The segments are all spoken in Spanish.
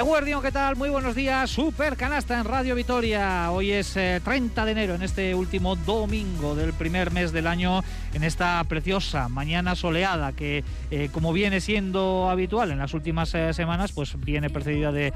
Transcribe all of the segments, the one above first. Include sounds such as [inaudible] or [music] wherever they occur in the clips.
Eguardión, ¿qué tal? Muy buenos días. Super canasta en Radio Vitoria. Hoy es 30 eh, de enero, en este último domingo del primer mes del año, en esta preciosa mañana soleada que, eh, como viene siendo habitual en las últimas eh, semanas, pues viene precedida de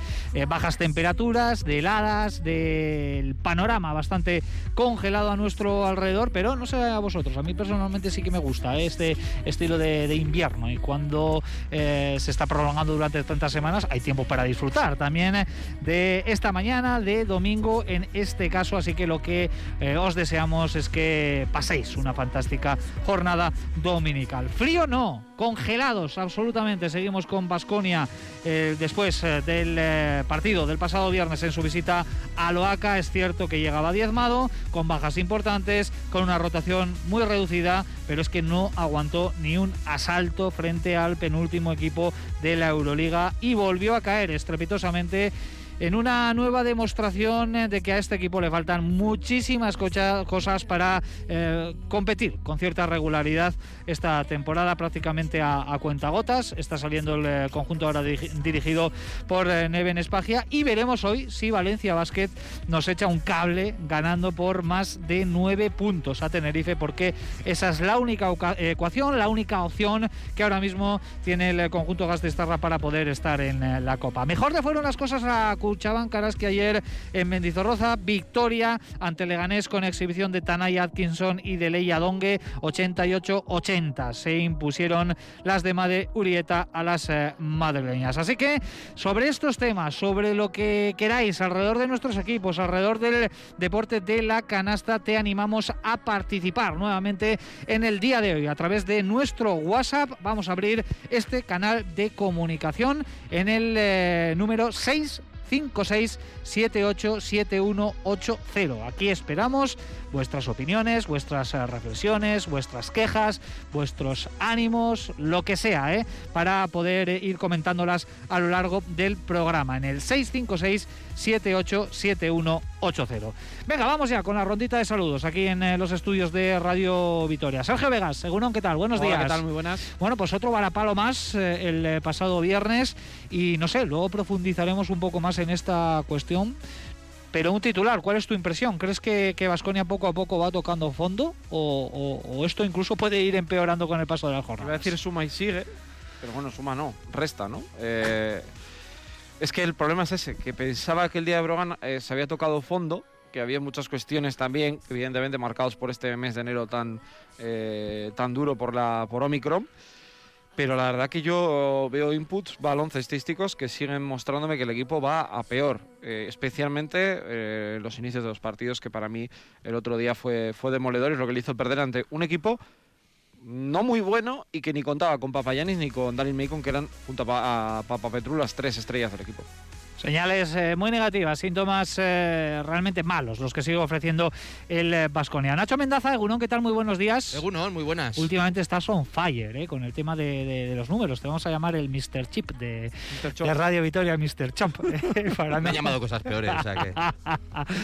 bajas temperaturas, de heladas, del panorama bastante congelado a nuestro alrededor, pero no sé a vosotros, a mí personalmente sí que me gusta este estilo de, de invierno y cuando se está prolongando durante tantas semanas hay tiempo para disfrutar también eh, de esta mañana de domingo en este caso. Así que lo que eh, os deseamos es que paséis una fantástica jornada dominical. Frío no, congelados absolutamente. Seguimos con Basconia eh, después del partido del pasado viernes en su visita a Loaca. Es cierto que llegaba diezmado, con bajas importantes, con una rotación muy reducida, pero es que no aguantó ni un asalto frente al penúltimo equipo de la Euroliga y volvió a caer estrepitosamente en una nueva demostración de que a este equipo le faltan muchísimas cosas para eh, competir con cierta regularidad esta temporada prácticamente a, cuentagotas. Está saliendo el eh, conjunto ahora dirigido por eh, Neven Espagia y veremos hoy si Valencia Basket nos echa un cable ganando por más de nueve puntos a Tenerife porque esa es la única ecuación, la única opción que ahora mismo tiene el conjunto Gastistarra para poder estar en la Copa. Mejor le fueron las cosas a escuchaban caras que ayer en Mendizorroza, victoria ante Leganés con exhibición de Tanay Atkinson y de Leia Dongue, 88-80. Se impusieron las de Made Urieta a las eh, madrileñas. Así que sobre estos temas, sobre lo que queráis alrededor de nuestros equipos, alrededor del deporte de la canasta, te animamos a participar nuevamente en el día de hoy a través de nuestro WhatsApp. Vamos a abrir este canal de comunicación en el eh, número 6 56787180. Aquí esperamos vuestras opiniones, vuestras eh, reflexiones, vuestras quejas, vuestros ánimos, lo que sea, ¿eh? para poder eh, ir comentándolas a lo largo del programa en el 656 787180. Venga, vamos ya con la rondita de saludos aquí en eh, los estudios de Radio Vitoria. Sergio Vegas, según ¿qué tal? Buenos días. ¿qué tal? Muy buenas. Bueno, pues otro varapalo más eh, el pasado viernes y no sé, luego profundizaremos un poco más en esta cuestión. Pero un titular, ¿cuál es tu impresión? ¿Crees que Vasconia poco a poco va tocando fondo o, esto incluso puede ir empeorando con el paso de la jornada? Voy a decir suma y sigue, pero bueno, suma no, resta, ¿no? Es que el problema es ese, que pensaba que el día de Brogan eh, se había tocado fondo, que había muchas cuestiones también, evidentemente marcados por este mes de enero tan, eh, tan duro por, la, por Omicron. Pero la verdad que yo veo inputs baloncestísticos que siguen mostrándome que el equipo va a peor, eh, especialmente los inicios de los partidos, que para mí el otro día fue, fue demoledor y lo que le hizo perder ante un equipo no muy bueno y que ni contaba con Papayanis ni con Daniel Macon, que eran junto a, Papa Petru las tres estrellas del equipo. Señales eh, muy negativas, síntomas eh, realmente malos los que sigue ofreciendo el Vasconia. Nacho Mendaza, Egunon, ¿qué tal? Muy buenos días. Egunon, muy buenas. Últimamente estás on fire eh, con el tema de, los números. Te vamos a llamar el Mr. Chip de, Radio Vitoria, Mr. Chomp. [laughs] Para Me han llamado cosas peores. O sea que... [laughs]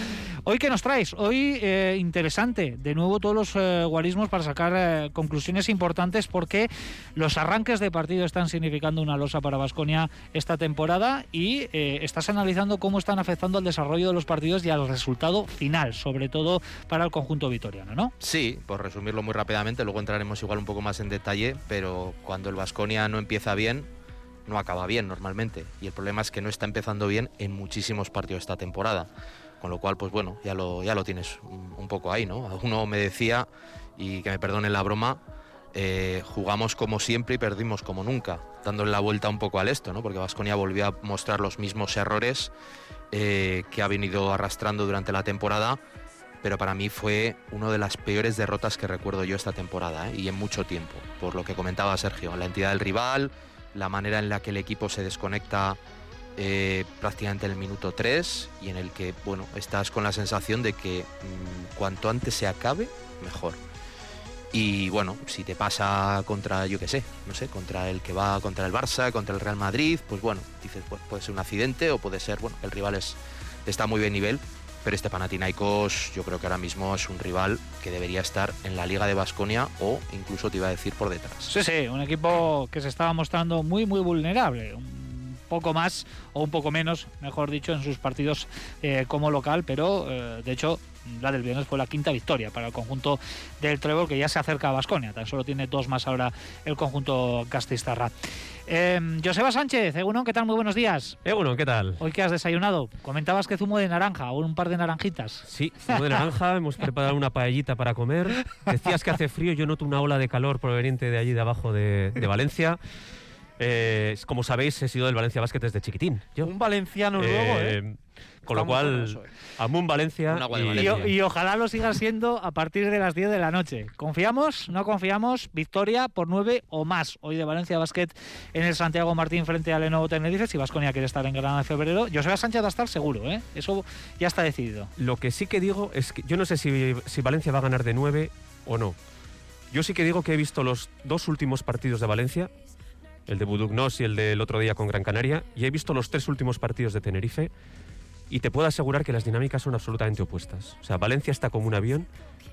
Hoy, ¿qué nos traes? Hoy, interesante, de nuevo todos los guarismos para sacar conclusiones importantes porque los arranques de partido están significando una losa para Vasconia esta temporada y estás analizando cómo están afectando al desarrollo de los partidos y al resultado final, sobre todo para el conjunto vitoriano, ¿no? Sí, por resumirlo muy rápidamente, luego entraremos igual un poco más en detalle, pero cuando el Vasconia no empieza bien, no acaba bien normalmente. Y el problema es que no está empezando bien en muchísimos partidos esta temporada. Con lo cual, pues bueno, ya lo, ya lo tienes un poco ahí, ¿no? Uno me decía, y que me perdone la broma, eh, jugamos como siempre y perdimos como nunca, dándole la vuelta un poco al esto, ¿no? porque Vasconia volvió a mostrar los mismos errores eh, que ha venido arrastrando durante la temporada, pero para mí fue una de las peores derrotas que recuerdo yo esta temporada ¿eh? y en mucho tiempo, por lo que comentaba Sergio, la entidad del rival, la manera en la que el equipo se desconecta prácticamente en el minuto 3 y en el que bueno, estás con la sensación de que mm, cuanto antes se acabe, mejor. Y bueno, si te pasa contra, yo qué sé, no sé, contra el que va contra el Barça, contra el Real Madrid, pues bueno, dices, pues puede ser un accidente o puede ser, bueno, el rival es, está muy bien nivel, pero este Panathinaikos yo creo que ahora mismo es un rival que debería estar en la Liga de Basconia o incluso te iba a decir por detrás. Sí, sí, un equipo que se estaba mostrando muy, muy vulnerable poco más o un poco menos, mejor dicho, en sus partidos eh, como local, pero eh, de hecho la del viernes fue la quinta victoria para el conjunto del Trevor, que ya se acerca a Basconia. Tan solo tiene dos más ahora el conjunto Castistarra. Eh, Joseba Sánchez, Egunon, ¿qué tal? Muy buenos días. Egunon, ¿qué tal? Hoy que has desayunado, comentabas que zumo de naranja o un par de naranjitas. Sí, zumo de naranja, [laughs] hemos preparado una paellita para comer. Decías que hace frío, yo noto una ola de calor proveniente de allí de abajo de, de Valencia. Eh, como sabéis, he sido del Valencia Basket desde chiquitín. Yo. Un valenciano luego, ¿eh? Con lo cual, eso, eh. Amun Valencia, y, Valencia. Y, y, ojalá lo siga siendo a partir de las 10 de la noche. ¿Confiamos? ¿No confiamos? Victoria por 9 o más hoy de Valencia Basket en el Santiago Martín frente al Lenovo Tenerife. Si Vasconia quiere estar en Granada en febrero, José Sánchez va a estar seguro, ¿eh? Eso ya está decidido. Lo que sí que digo es que yo no sé si, si Valencia va a ganar de 9 o no. Yo sí que digo que he visto los dos últimos partidos de Valencia el de Budugnos y el del otro día con Gran Canaria, y he visto los tres últimos partidos de Tenerife y te puedo asegurar que las dinámicas son absolutamente opuestas. O sea, Valencia está como un avión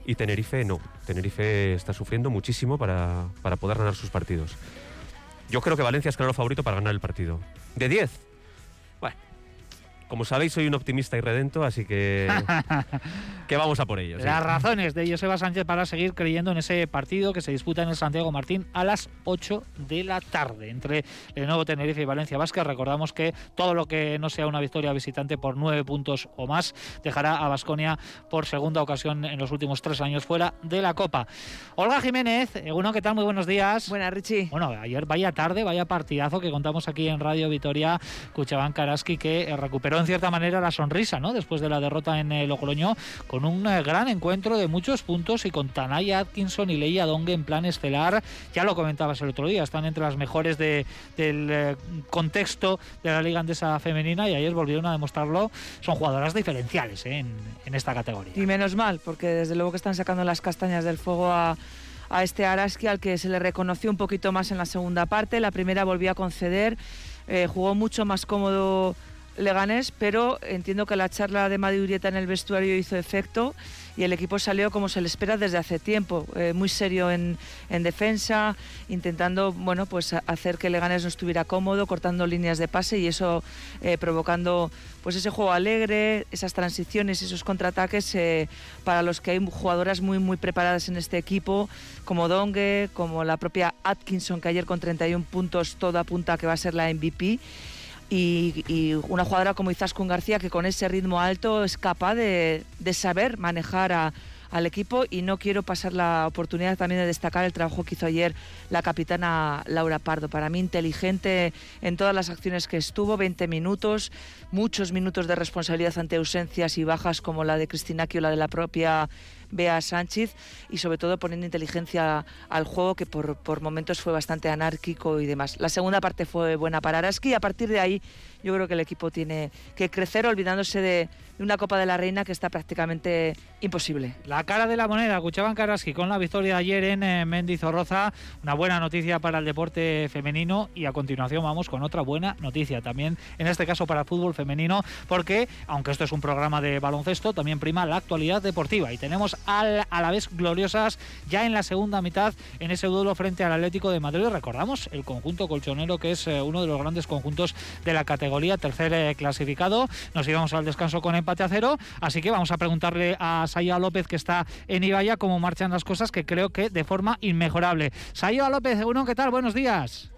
y Tenerife no. Tenerife está sufriendo muchísimo para, para poder ganar sus partidos. Yo creo que Valencia es claro favorito para ganar el partido. De 10, como sabéis, soy un optimista y redento, así que, [laughs] que vamos a por ello. Las razones de Joseba Sánchez para seguir creyendo en ese partido que se disputa en el Santiago Martín a las 8 de la tarde entre el nuevo Tenerife y Valencia Vázquez. Recordamos que todo lo que no sea una victoria visitante por nueve puntos o más dejará a Basconia por segunda ocasión en los últimos tres años fuera de la Copa. Olga Jiménez, uno, ¿qué tal? Muy buenos días. Buenas, Richie. Bueno, ayer vaya tarde, vaya partidazo que contamos aquí en Radio Vitoria, Cuchabán Karaski, que recuperó en cierta manera la sonrisa, ¿no? Después de la derrota en el Logroño, con un eh, gran encuentro de muchos puntos y con Tanaya Atkinson y Leia Dongue en plan estelar. Ya lo comentabas el otro día, están entre las mejores de, del eh, contexto de la Liga Andesa Femenina y ayer volvieron a demostrarlo. Son jugadoras diferenciales ¿eh? en, esta categoría. Y menos mal, porque desde luego que están sacando las castañas del fuego a a este Araski al que se le reconoció un poquito más en la segunda parte. La primera volvió a conceder, eh, jugó mucho más cómodo Leganés, pero entiendo que la charla de Madurieta en el vestuario hizo efecto y el equipo salió como se le espera desde hace tiempo, eh, muy serio en, en, defensa, intentando bueno, pues hacer que Leganés no estuviera cómodo, cortando líneas de pase y eso eh, provocando pues ese juego alegre, esas transiciones, esos contraataques eh, para los que hay jugadoras muy muy preparadas en este equipo, como Dongue, como la propia Atkinson que ayer con 31 puntos todo apunta que va a ser la MVP y, una jugadora como Izaskun García que con ese ritmo alto es capaz de, saber manejar al equipo y no quiero pasar la oportunidad también de destacar el trabajo que hizo ayer la capitana Laura Pardo. Para mí inteligente en todas las acciones que estuvo, 20 minutos, muchos minutos de responsabilidad ante ausencias y bajas como la de Cristina o la de la propia Bea Sánchez y sobre todo poniendo inteligencia al juego que por, por momentos fue bastante anárquico y demás. La segunda parte fue buena para Araski y a partir de ahí yo creo que el equipo tiene que crecer olvidándose de, una Copa de la Reina que está prácticamente imposible. La cara de la moneda, Cuchaban Karaski con la victoria de ayer en eh, Mendizorroza, una buena noticia para el deporte femenino y a continuación vamos con otra buena noticia también, en este caso para el fútbol femenino, porque aunque esto es un programa de baloncesto, también prima la actualidad deportiva y tenemos a la vez gloriosas ya en la segunda mitad en ese duelo frente al Atlético de Madrid. Recordamos el conjunto colchonero que es eh, uno de los grandes conjuntos de la categoría, tercer eh, clasificado. Nos íbamos al descanso con empate a cero, así que vamos a preguntarle a Sayo López que está en Ibaya cómo marchan las cosas, que creo que de forma inmejorable. Sayo López, uno, ¿qué tal? Buenos días.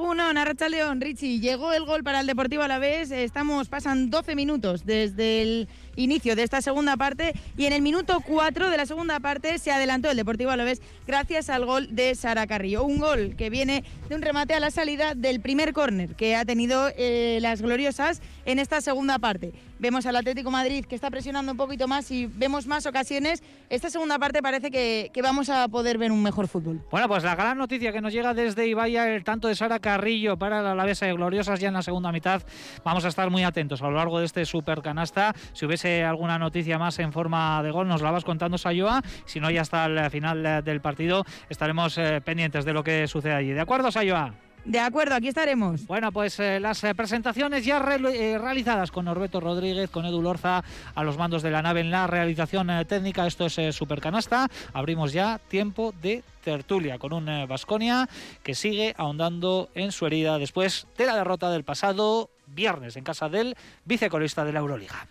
Uno, Narracha León, Richie, llegó el gol para el Deportivo a la vez. Estamos, pasan 12 minutos desde el inicio de esta segunda parte y en el minuto 4 de la segunda parte se adelantó el Deportivo Alavés gracias al gol de Sara Carrillo. Un gol que viene de un remate a la salida del primer córner que ha tenido eh, las gloriosas en esta segunda parte. Vemos al Atlético Madrid que está presionando un poquito más y vemos más ocasiones. Esta segunda parte parece que, que vamos a poder ver un mejor fútbol. Bueno, pues la gran noticia que nos llega desde Ibaya, el tanto de Sara Carrillo para la Alavesa de Gloriosas ya en la segunda mitad. Vamos a estar muy atentos a lo largo de este super canasta. Si hubiese alguna noticia más en forma de gol, nos la vas contando Sayoa. Si no, ya hasta el final del partido estaremos eh, pendientes de lo que sucede allí. ¿De acuerdo, Sayoa? De acuerdo, aquí estaremos. Bueno, pues eh, las eh, presentaciones ya eh, realizadas con Norberto Rodríguez, con Edu Lorza a los mandos de la nave en la realización técnica. Esto es Supercanasta. Abrimos ya tiempo de tertulia con un Vasconia que sigue ahondando en su herida después de la derrota del pasado viernes en casa del vicecolista de la Euroliga.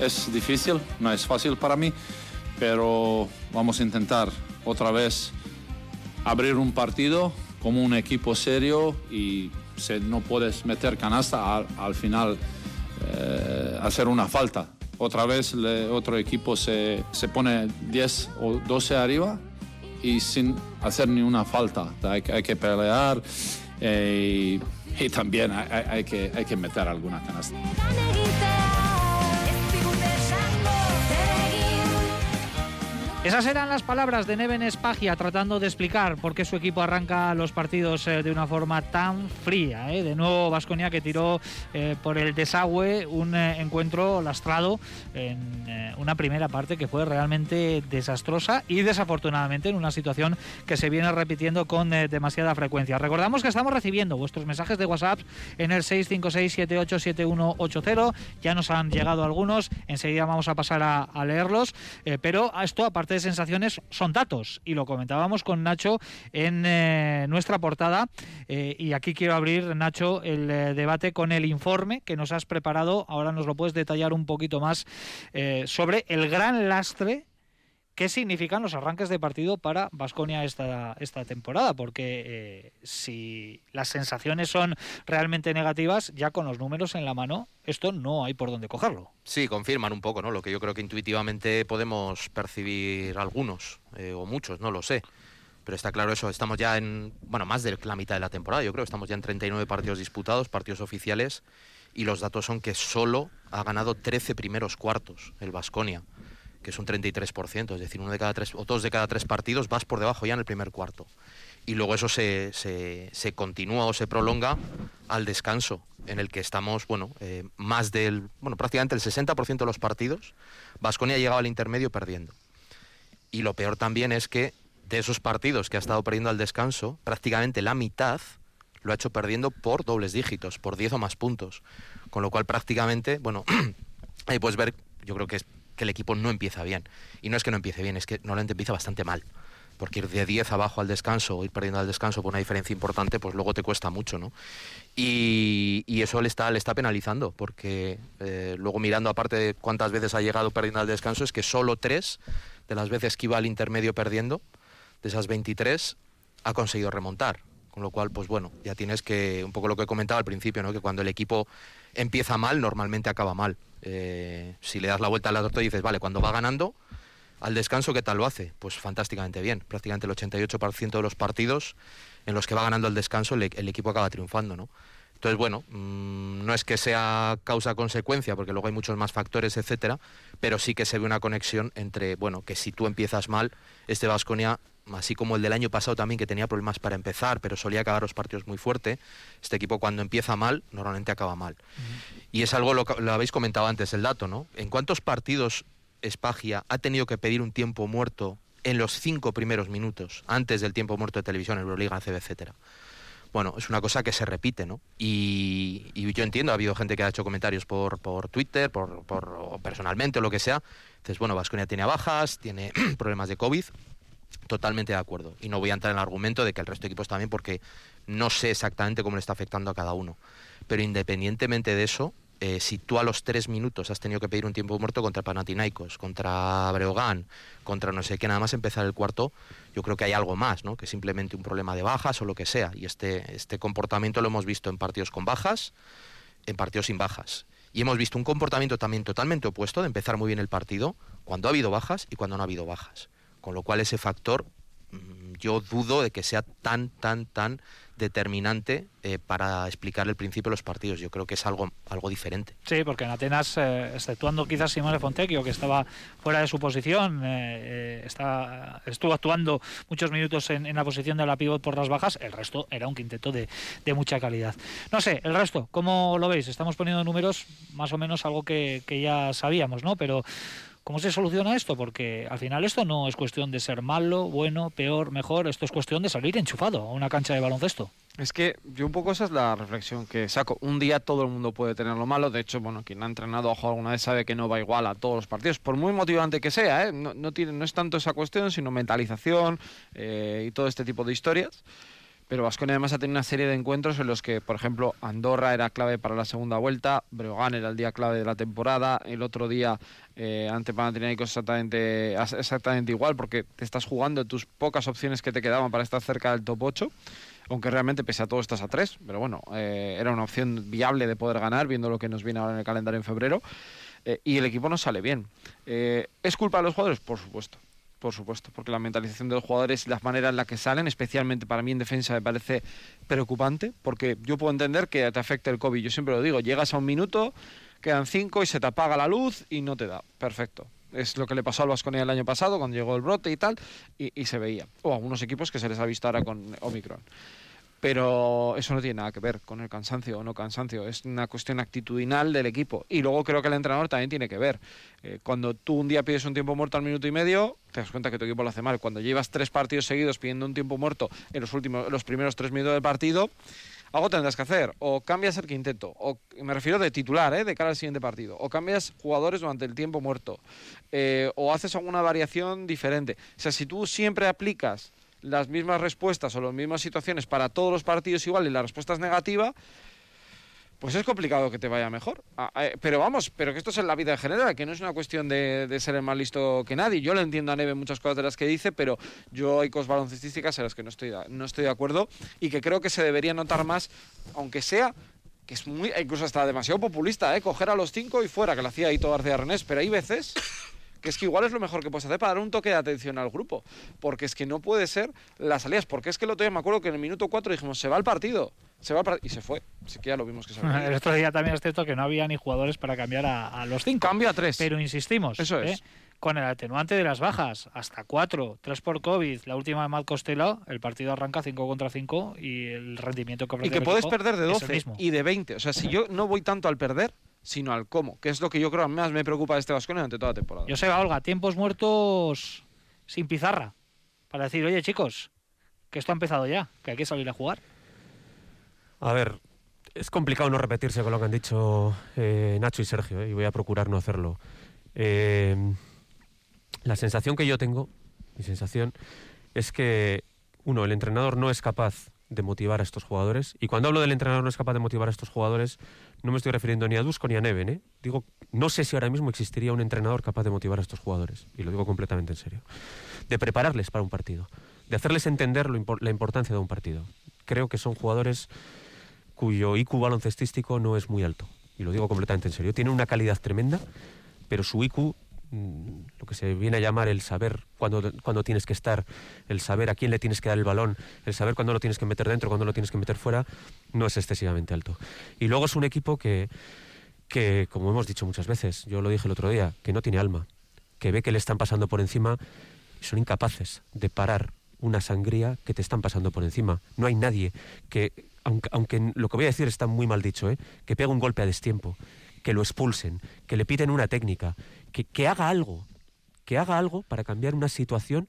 Es difícil, no es fácil para mí, pero vamos a intentar otra vez abrir un partido como un equipo serio y si no puedes meter canasta al, final eh, hacer una falta. Otra vez otro equipo se, se, pone 10 o 12 arriba y sin hacer ni una falta. Hay, hay que pelear eh, y, también hay, hay, que, hay que meter alguna canasta. Esas eran las palabras de Neven Espagia tratando de explicar por qué su equipo arranca los partidos eh, de una forma tan fría. Eh. De nuevo, Vasconia que tiró eh, por el desagüe un encuentro lastrado en una primera parte que fue realmente desastrosa y desafortunadamente en una situación que se viene repitiendo con demasiada frecuencia. Recordamos que estamos recibiendo vuestros mensajes de WhatsApp en el 656787180. Ya nos han llegado algunos, enseguida vamos a pasar a, a leerlos, pero esto de sensaciones son datos y lo comentábamos con Nacho en eh, nuestra portada eh, y aquí quiero abrir Nacho el eh, debate con el informe que nos has preparado, ahora nos lo puedes detallar un poquito más sobre el gran lastre ¿Qué significan los arranques de partido para Vasconia esta, esta temporada? Porque eh, si las sensaciones son realmente negativas, ya con los números en la mano, esto no hay por dónde cogerlo. Sí, confirman un poco, ¿no? Lo que yo creo que intuitivamente podemos percibir algunos, eh, o muchos, no lo sé. Pero está claro eso, estamos ya en, bueno, más de la mitad de la temporada, yo creo, estamos ya en 39 partidos disputados, partidos oficiales, y los datos son que solo ha ganado 13 primeros cuartos el Vasconia que es un 33%, es decir, uno de cada tres o dos de cada tres partidos vas por debajo ya en el primer cuarto. Y luego eso se, se, continúa o se prolonga al descanso, en el que estamos, bueno, eh, más del, bueno, prácticamente el 60% de los partidos, Vasconia ha llegado al intermedio perdiendo. Y lo peor también es que de esos partidos que ha estado perdiendo al descanso, prácticamente la mitad lo ha hecho perdiendo por dobles dígitos, por 10 o más puntos. Con lo cual prácticamente, bueno, [clears throat] ahí puedes ver, yo creo que es que el equipo no empieza bien. Y no es que no empiece bien, es que normalmente empieza bastante mal. Porque ir de 10 abajo al descanso o ir perdiendo al descanso por una diferencia importante, pues luego te cuesta mucho, ¿no? Y, eso le está, le está penalizando, porque eh, luego mirando aparte de cuántas veces ha llegado perdiendo al descanso, es que solo tres de las veces que iba al intermedio perdiendo, de esas 23, ha conseguido remontar. Con lo cual, pues bueno, ya tienes que, un poco lo que he comentado al principio, ¿no? que cuando el equipo empieza mal, normalmente acaba mal. Eh, si le das la vuelta a la torta y dices, vale, cuando va ganando, al descanso, ¿qué tal lo hace? Pues fantásticamente bien. Prácticamente el 88% de los partidos en los que va ganando al descanso el, equipo acaba triunfando, ¿no? Entonces, bueno, mm, no es que sea causa-consecuencia, porque luego hay muchos más factores, etcétera, pero sí que se ve una conexión entre, bueno, que si tú empiezas mal, este Vasconia así como el del año pasado también, que tenía problemas para empezar, pero solía acabar los partidos muy fuerte, este equipo cuando empieza mal, normalmente acaba mal. Y es algo, lo, lo habéis comentado antes, el dato, ¿no? ¿En cuántos partidos Espagia ha tenido que pedir un tiempo muerto en los cinco primeros minutos, antes del tiempo muerto de televisión, Euroliga, CB, etcétera? Bueno, es una cosa que se repite, ¿no? Y, yo entiendo, ha habido gente que ha hecho comentarios por, por Twitter, por, por personalmente o lo que sea. Entonces, bueno, Vasconia tiene bajas, tiene [clears throat] problemas de COVID, Totalmente de acuerdo. Y no voy a entrar en el argumento de que el resto de equipos también, porque no sé exactamente cómo le está afectando a cada uno. Pero independientemente de eso, eh, si tú a los tres minutos has tenido que pedir un tiempo muerto contra Panathinaikos, contra Breogán, contra no sé qué, nada más empezar el cuarto, yo creo que hay algo más, ¿no? Que simplemente un problema de bajas o lo que sea. Y este, este comportamiento lo hemos visto en partidos con bajas, en partidos sin bajas. Y hemos visto un comportamiento también totalmente opuesto de empezar muy bien el partido cuando ha habido bajas y cuando no ha habido bajas. Con lo cual ese factor mm, yo dudo de que sea tan, tan, tan determinante eh, para explicar el principio de los partidos. Yo creo que es algo, algo diferente. Sí, porque en Atenas, eh, exceptuando quizás Simone Fontecchio, que estaba fuera de su posición, eh, está, estuvo actuando muchos minutos en, la posición de la pivot por las bajas, el resto era un quinteto de, de, mucha calidad. No sé, el resto, ¿cómo lo veis? Estamos poniendo números más o menos algo que, que ya sabíamos, ¿no? Pero ¿Cómo se soluciona esto? Porque al final esto no es cuestión de ser malo, bueno, peor, mejor, esto es cuestión de salir enchufado a una cancha de baloncesto. Es que yo un poco esa es la reflexión que saco. Un día todo el mundo puede tener lo malo. De hecho, bueno, quien ha entrenado ojo alguna vez sabe que no va igual a todos los partidos, por muy motivante que sea. ¿eh? No, tiene, no es tanto esa cuestión, sino mentalización eh, y todo este tipo de historias. Pero Vasconia además ha tenido una serie de encuentros en los que, por ejemplo, Andorra era clave para la segunda vuelta, Breogán era el día clave de la temporada, el otro día eh, ante Panathinaikos exactamente, igual, porque te estás jugando tus pocas opciones que te quedaban para estar cerca del top 8 aunque realmente pese a todo estás a 3, pero bueno, eh, era una opción viable de poder ganar, viendo lo que nos viene ahora en el calendario en febrero, eh, y el equipo no sale bien. ¿Es culpa de los jugadores? Por supuesto. Por supuesto, porque la mentalización de los jugadores y las maneras en las que salen, especialmente para mí en defensa, me parece preocupante, porque yo puedo entender que te afecte el COVID. Yo siempre lo digo, llegas a un minuto, quedan cinco y se te apaga la luz y no te da. Perfecto. Es lo que le pasó al Vasconia el año pasado cuando llegó el brote y tal, y, y se veía. O a algunos equipos que se les ha visto ahora con Omicron pero eso no tiene nada que ver con el cansancio o no cansancio, es una cuestión actitudinal del equipo. Y luego creo que el entrenador también tiene que ver. Eh, cuando tú un día pides un tiempo muerto al minuto y medio, te das cuenta que tu equipo lo hace mal. Cuando llevas tres partidos seguidos pidiendo un tiempo muerto en los, últimos, los primeros tres minutos del partido, algo tendrás que hacer. O cambias el quinteto, o me refiero de titular, ¿eh? de cara al siguiente partido, o cambias jugadores durante el tiempo muerto, eh, o haces alguna variación diferente. O sea, si tú siempre aplicas las mismas respuestas o las mismas situaciones para todos los partidos igual y la respuesta es negativa, pues es complicado que te vaya mejor. Ah, eh, pero vamos, pero que esto es en la vida en general, que no es una cuestión de, ser el más listo que nadie. Yo le entiendo a Neve muchas cosas de las que dice, pero yo hay cosas baloncestísticas en las que no estoy, no estoy de acuerdo y que creo que se debería notar más, aunque sea que es muy, incluso hasta demasiado populista, ¿eh? coger a los cinco y fuera, que lo hacía todo García Renés, pero hay veces que es que igual es lo mejor que puedes hacer para dar un toque de atención al grupo, porque es que no puede ser las salidas, porque es que el otro día me acuerdo que en el minuto 4 dijimos, se va el partido, se va y se fue, así que ya lo vimos que se va. [laughs] El otro día también es cierto que no había ni jugadores para cambiar a, los cinco. Cambio a tres. Pero insistimos. Eso es. ¿eh? Con el atenuante de las bajas, hasta cuatro, tres por COVID, la última de Matt Costello, el partido arranca 5 contra 5 y el rendimiento que Y que puedes perder de 12 y de 20. O sea, si yo no voy tanto al perder, sino al cómo, que es lo que yo creo más me preocupa de este Vasconia durante toda la temporada. Yo sé, Olga, tiempos muertos sin pizarra, para decir, oye chicos, que esto ha empezado ya, que hay que salir a jugar. A ver, es complicado no repetirse con lo que han dicho eh, Nacho y Sergio, eh, y voy a procurar no hacerlo. Eh, la sensación que yo tengo, mi sensación, es que, uno, el entrenador no es capaz de motivar a estos jugadores. Y cuando hablo del entrenador no es capaz de motivar a estos jugadores, no me estoy refiriendo ni a Dusko ni a Neven. ¿eh? Digo, no sé si ahora mismo existiría un entrenador capaz de motivar a estos jugadores. Y lo digo completamente en serio. De prepararles para un partido. De hacerles entender la importancia de un partido. Creo que son jugadores cuyo IQ baloncestístico no es muy alto. Y lo digo completamente en serio. Tienen una calidad tremenda, pero su IQ lo que se viene a llamar el saber cuándo, cuando tienes que estar, el saber a quién le tienes que dar el balón, el saber cuándo lo tienes que meter dentro, cuándo lo tienes que meter fuera, no es excesivamente alto. Y luego es un equipo que, que, como hemos dicho muchas veces, yo lo dije el otro día, que no tiene alma, que ve que le están pasando por encima y son incapaces de parar una sangría que te están pasando por encima. No hay nadie que, aunque, aunque lo que voy a decir está muy mal dicho, ¿eh? que pega un golpe a destiempo, que lo expulsen, que le piden una técnica, que, haga algo, que haga algo para cambiar una situación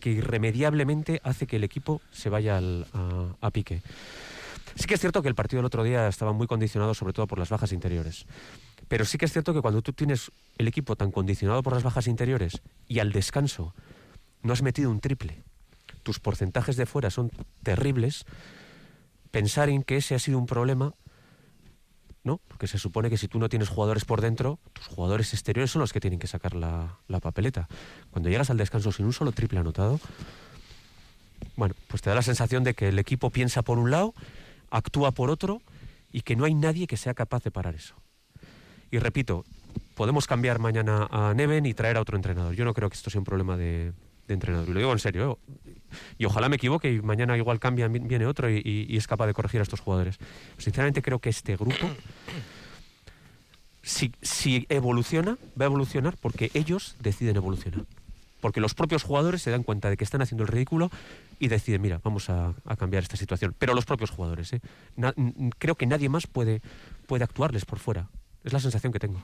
que irremediablemente hace que el equipo se vaya a, pique. Sí que es cierto que el partido del otro día estaba muy condicionado sobre todo por las bajas interiores. Pero sí que es cierto que cuando tú tienes el equipo tan condicionado por las bajas interiores y al descanso no has metido un triple, tus porcentajes de fuera son terribles, pensar en que ese ha sido un problema Porque se supone que si tú no tienes jugadores por dentro, tus jugadores exteriores son los que tienen que sacar la, papeleta. Cuando llegas al descanso sin un solo triple anotado, bueno, pues te da la sensación de que el equipo piensa por un lado, actúa por otro y que no hay nadie que sea capaz de parar eso. Y repito, podemos cambiar mañana a Neven y traer a otro entrenador. Yo no creo que esto sea un problema de, de entrenador. Y lo digo en serio. ¿eh? Y ojalá me equivoque y mañana igual cambia, viene otro y, es capaz de corregir a estos jugadores. Sinceramente creo que este grupo si, si evoluciona, va a evolucionar porque ellos deciden evolucionar. Porque los propios jugadores se dan cuenta de que están haciendo el ridículo y deciden, mira, vamos a, cambiar esta situación. Pero los propios jugadores, ¿eh? Creo que nadie más puede, puede actuarles por fuera. Es la sensación que tengo.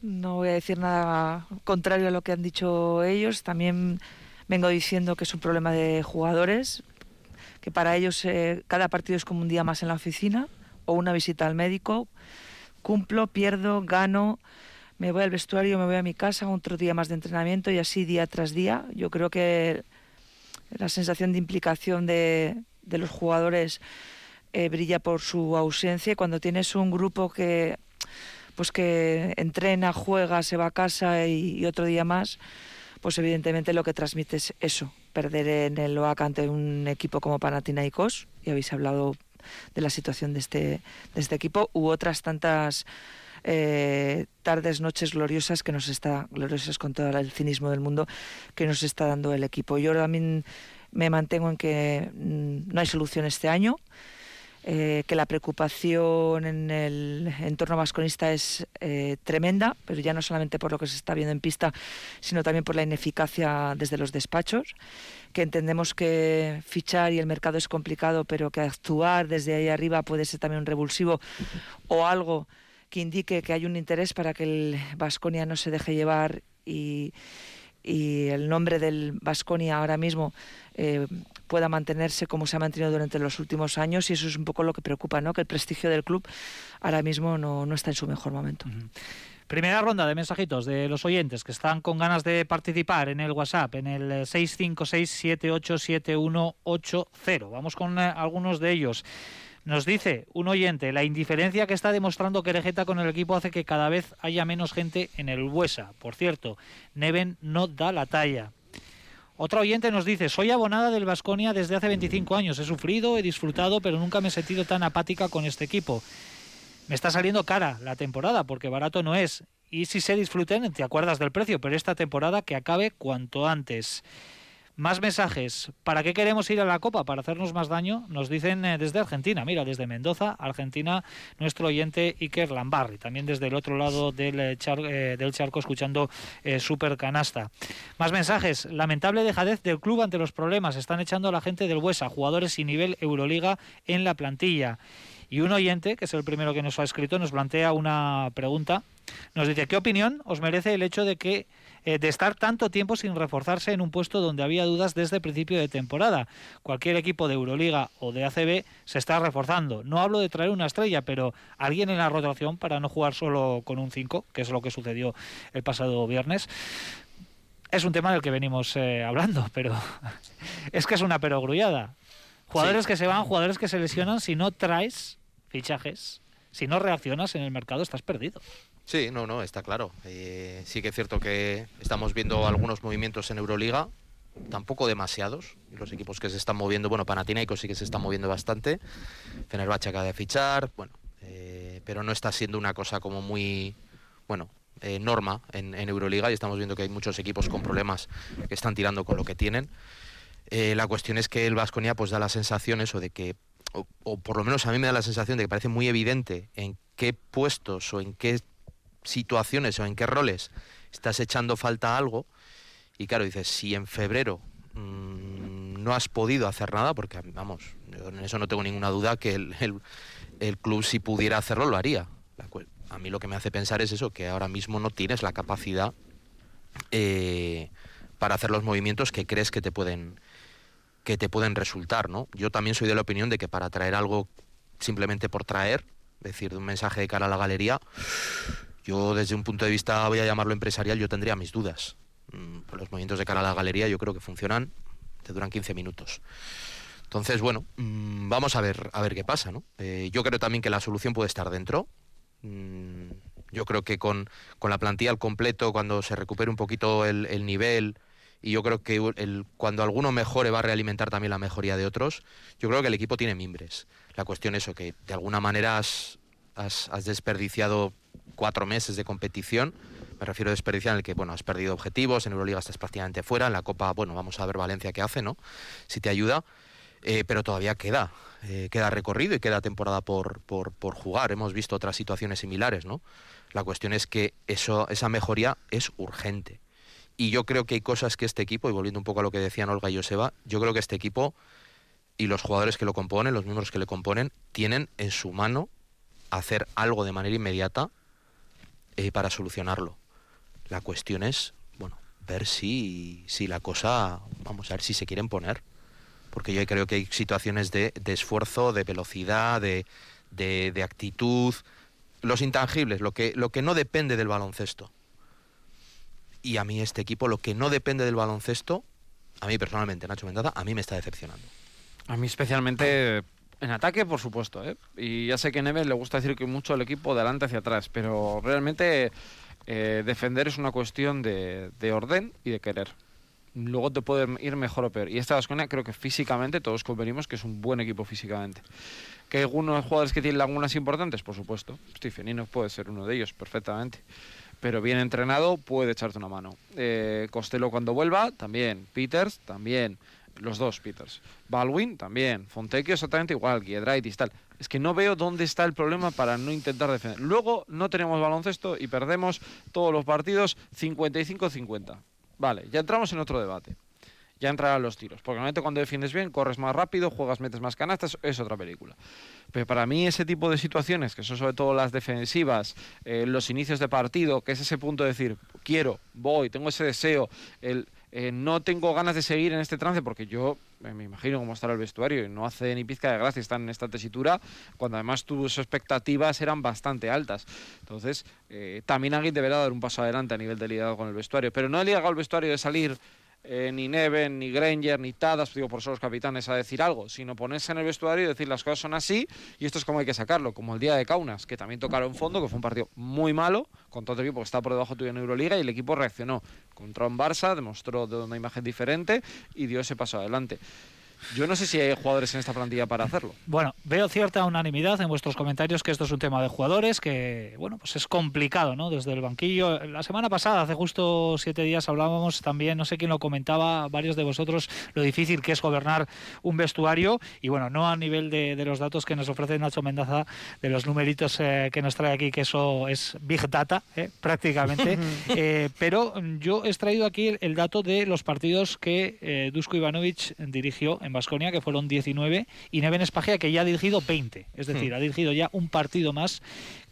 No voy a decir nada contrario a lo que han dicho ellos. También vengo diciendo que es un problema de jugadores, que para ellos eh, cada partido es como un día más en la oficina o una visita al médico. Cumplo, pierdo, gano, me voy al vestuario, me voy a mi casa, otro día más de entrenamiento y así día tras día. Yo creo que la sensación de implicación de, de los jugadores eh, brilla por su ausencia. Cuando tienes un grupo que pues que entrena, juega, se va a casa y, y otro día más, pues evidentemente lo que transmite es eso, perder en el OAC ante un equipo como Panathinaikos, y habéis hablado de la situación de este, de este equipo, u otras tantas eh, tardes, noches gloriosas que nos está, gloriosas con todo el cinismo del mundo, que nos está dando el equipo. Yo también me mantengo en que mm, no hay solución este año, eh, que la preocupación en el entorno vasconista es eh, tremenda, pero ya no solamente por lo que se está viendo en pista, sino también por la ineficacia desde los despachos, que entendemos que fichar y el mercado es complicado, pero que actuar desde ahí arriba puede ser también un revulsivo o algo que indique que hay un interés para que el Vasconia no se deje llevar y, y el nombre del Vasconia ahora mismo eh, pueda mantenerse como se ha mantenido durante los últimos años y eso es un poco lo que preocupa, ¿no? que el prestigio del club ahora mismo no, no está en su mejor momento. Primera ronda de mensajitos de los oyentes que están con ganas de participar en el WhatsApp, en el eh, 656-787180. Vamos con eh, algunos de ellos. Nos dice un oyente, la indiferencia que está demostrando Querejeta con el equipo hace que cada vez haya menos gente en el Buesa. Por cierto, Neven no da la talla. Otro oyente nos dice, soy abonada del Vasconia desde hace 25 años. He sufrido, he disfrutado, pero nunca me he sentido tan apática con este equipo. Me está saliendo cara la temporada, porque barato no es. Y si se disfruten, te acuerdas del precio, pero esta temporada que acabe cuanto antes. Más mensajes. ¿Para qué queremos ir a la Copa? ¿Para hacernos más daño? Nos dicen eh, desde Argentina. Mira, desde Mendoza, Argentina, nuestro oyente Iker Lambarri. También desde el otro lado del, eh, char- eh, del charco escuchando Super Canasta. Más mensajes. Lamentable dejadez del club ante los problemas. Están echando a la gente del Buesa, jugadores sin nivel Euroliga en la plantilla. Y un oyente, que es el primero que nos ha escrito, nos plantea una pregunta. Nos dice, ¿qué opinión os merece el hecho de que eh, de estar tanto tiempo sin reforzarse en un puesto donde había dudas desde el principio de temporada? Cualquier equipo de Euroliga o de ACB se está reforzando. No hablo de traer una estrella, pero alguien en la rotación para no jugar solo con un 5, que es lo que sucedió el pasado viernes. Es un tema del que venimos eh, hablando, [laughs] pero es que es una perogrullada. Jugadores que se van, jugadores que se lesionan, si no traes fichajes, si no reaccionas en el mercado, estás perdido. Sí, no, no, está claro. Eh, sí que es cierto que estamos viendo algunos movimientos en Euroliga, tampoco demasiados. Los equipos que se están moviendo, bueno, Panathinaikos sí que se están moviendo bastante. Fenerbahce acaba de fichar, bueno, eh, pero no está siendo una cosa como muy, bueno, eh, norma en, Euroliga y estamos viendo que hay muchos equipos con problemas que están tirando con lo que tienen. La cuestión es que el Vasconia pues da la sensación eso de que, o, o por lo menos a mí me da la sensación de que parece muy evidente en qué puestos o en qué situaciones o en qué roles estás echando falta algo. Y claro, dices, si en febrero mm, no has podido hacer nada, porque vamos, yo en eso no tengo ninguna duda que el, el- club si pudiera hacerlo lo haría. A mí lo que me hace pensar es eso, que ahora mismo no tienes la capacidad eh, para hacer los movimientos que crees que te pueden que te pueden resultar, ¿no? Yo también soy de la opinión de que para traer algo simplemente por traer, es decir, de un mensaje de cara a la galería, yo desde un punto de vista, voy a llamarlo empresarial, yo tendría mis dudas. Mm, los movimientos de cara a la galería yo creo que funcionan, te duran 15 minutos. Entonces, bueno, mm, vamos a ver, a ver qué pasa, ¿no? Eh, yo creo también que la solución puede estar dentro. Mm, yo creo que con, con la plantilla al completo, cuando se recupere un poquito el, el nivel, y yo creo que cuando alguno mejore va a realimentar también la mejoría de otros, yo creo que el equipo tiene mimbres. La cuestión es que de alguna manera has, has desperdiciado cuatro meses de competición Me refiero a desperdiciar en el que, bueno, has perdido objetivos, en Euroliga estás prácticamente fuera, en la Copa, bueno, vamos a ver Valencia qué hace, ¿no? Si te ayuda, eh, pero todavía queda, eh, queda recorrido y queda temporada por, por, por, jugar. Hemos visto otras situaciones similares, ¿no? La cuestión es que eso, esa mejoría es urgente. Y yo creo que hay cosas que este equipo, y volviendo un poco a lo que decían Olga y Joseba, yo creo que este equipo y los jugadores que lo componen, los miembros que le componen, tienen en su mano hacer algo de manera inmediata eh, para solucionarlo. La cuestión es, bueno, ver si, si la cosa, vamos a ver si se quieren poner. Porque yo creo que hay situaciones de, de esfuerzo, de velocidad, de, de, de, actitud, los intangibles, lo que, lo que no depende del baloncesto. Y a mí este equipo, lo que no depende del baloncesto, a mí personalmente, Nacho Mendaza, a mí me está decepcionando. A mí especialmente en ataque, por supuesto. ¿eh? Y ya sé que Neves le gusta decir que mucho el equipo de adelante hacia atrás, pero realmente eh, defender es una cuestión de, de, orden y de querer. Luego te puede ir mejor o peor. Y esta Vasconia creo que físicamente todos convenimos que es un buen equipo físicamente. ¿Que hay algunos jugadores que tienen lagunas importantes? Por supuesto. Stephenino puede ser uno de ellos perfectamente. Pero bien entrenado puede echarte una mano. Eh, Costello cuando vuelva, también. Peters, también los dos Peters. Baldwin también. Fontecchio exactamente igual. Giedraitis tal. Es que no veo dónde está el problema para no intentar defender. Luego no tenemos baloncesto y perdemos todos los partidos 55-50. Vale, ya entramos en otro debate. Ya entrarán los tiros. Porque normalmente cuando defiendes bien, corres más rápido, juegas, metes más canastas, es otra película. Pero para mí ese tipo de situaciones, que son sobre todo las defensivas, eh, los inicios de partido, que es ese punto de decir, quiero, voy, tengo ese deseo, el eh, no tengo ganas de seguir en este trance porque yo eh, me imagino cómo estará el vestuario y no hace ni pizca de gracia estar en esta tesitura cuando además tus expectativas eran bastante altas. Entonces, eh, también alguien deberá dar un paso adelante a nivel de liderazgo con el vestuario, pero no he liderado el vestuario de salir eh, ni Neven, ni Granger, ni Tadas, digo por ser los capitanes, a decir algo, sino ponerse en el vestuario y decir las cosas son así y esto es como hay que sacarlo, como el día de Kaunas, que también tocaron fondo, que fue un partido muy malo, con todo el equipo que está por debajo tuyo en Euroliga y el equipo reaccionó contra un Barça, demostró una imagen diferente y dio ese paso adelante. Yo no sé si hay jugadores en esta plantilla para hacerlo. Bueno, veo cierta unanimidad en vuestros comentarios que esto es un tema de jugadores que, bueno, pues es complicado, ¿no? Desde el banquillo. La semana pasada, hace justo siete días, hablábamos también, no sé quién lo comentaba, varios de vosotros, lo difícil que es gobernar un vestuario y, bueno, no a nivel de, de los datos que nos ofrece Nacho Mendaza, de los numeritos eh, que nos trae aquí, que eso es Big Data, ¿eh? prácticamente. [laughs] eh, pero yo he extraído aquí el, el, dato de los partidos que eh, Dusko Ivanovic dirigió en Basconia, que fueron 19, y Neven Espagia, que ya ha dirigido 20. Es decir, hmm. ha dirigido ya un partido más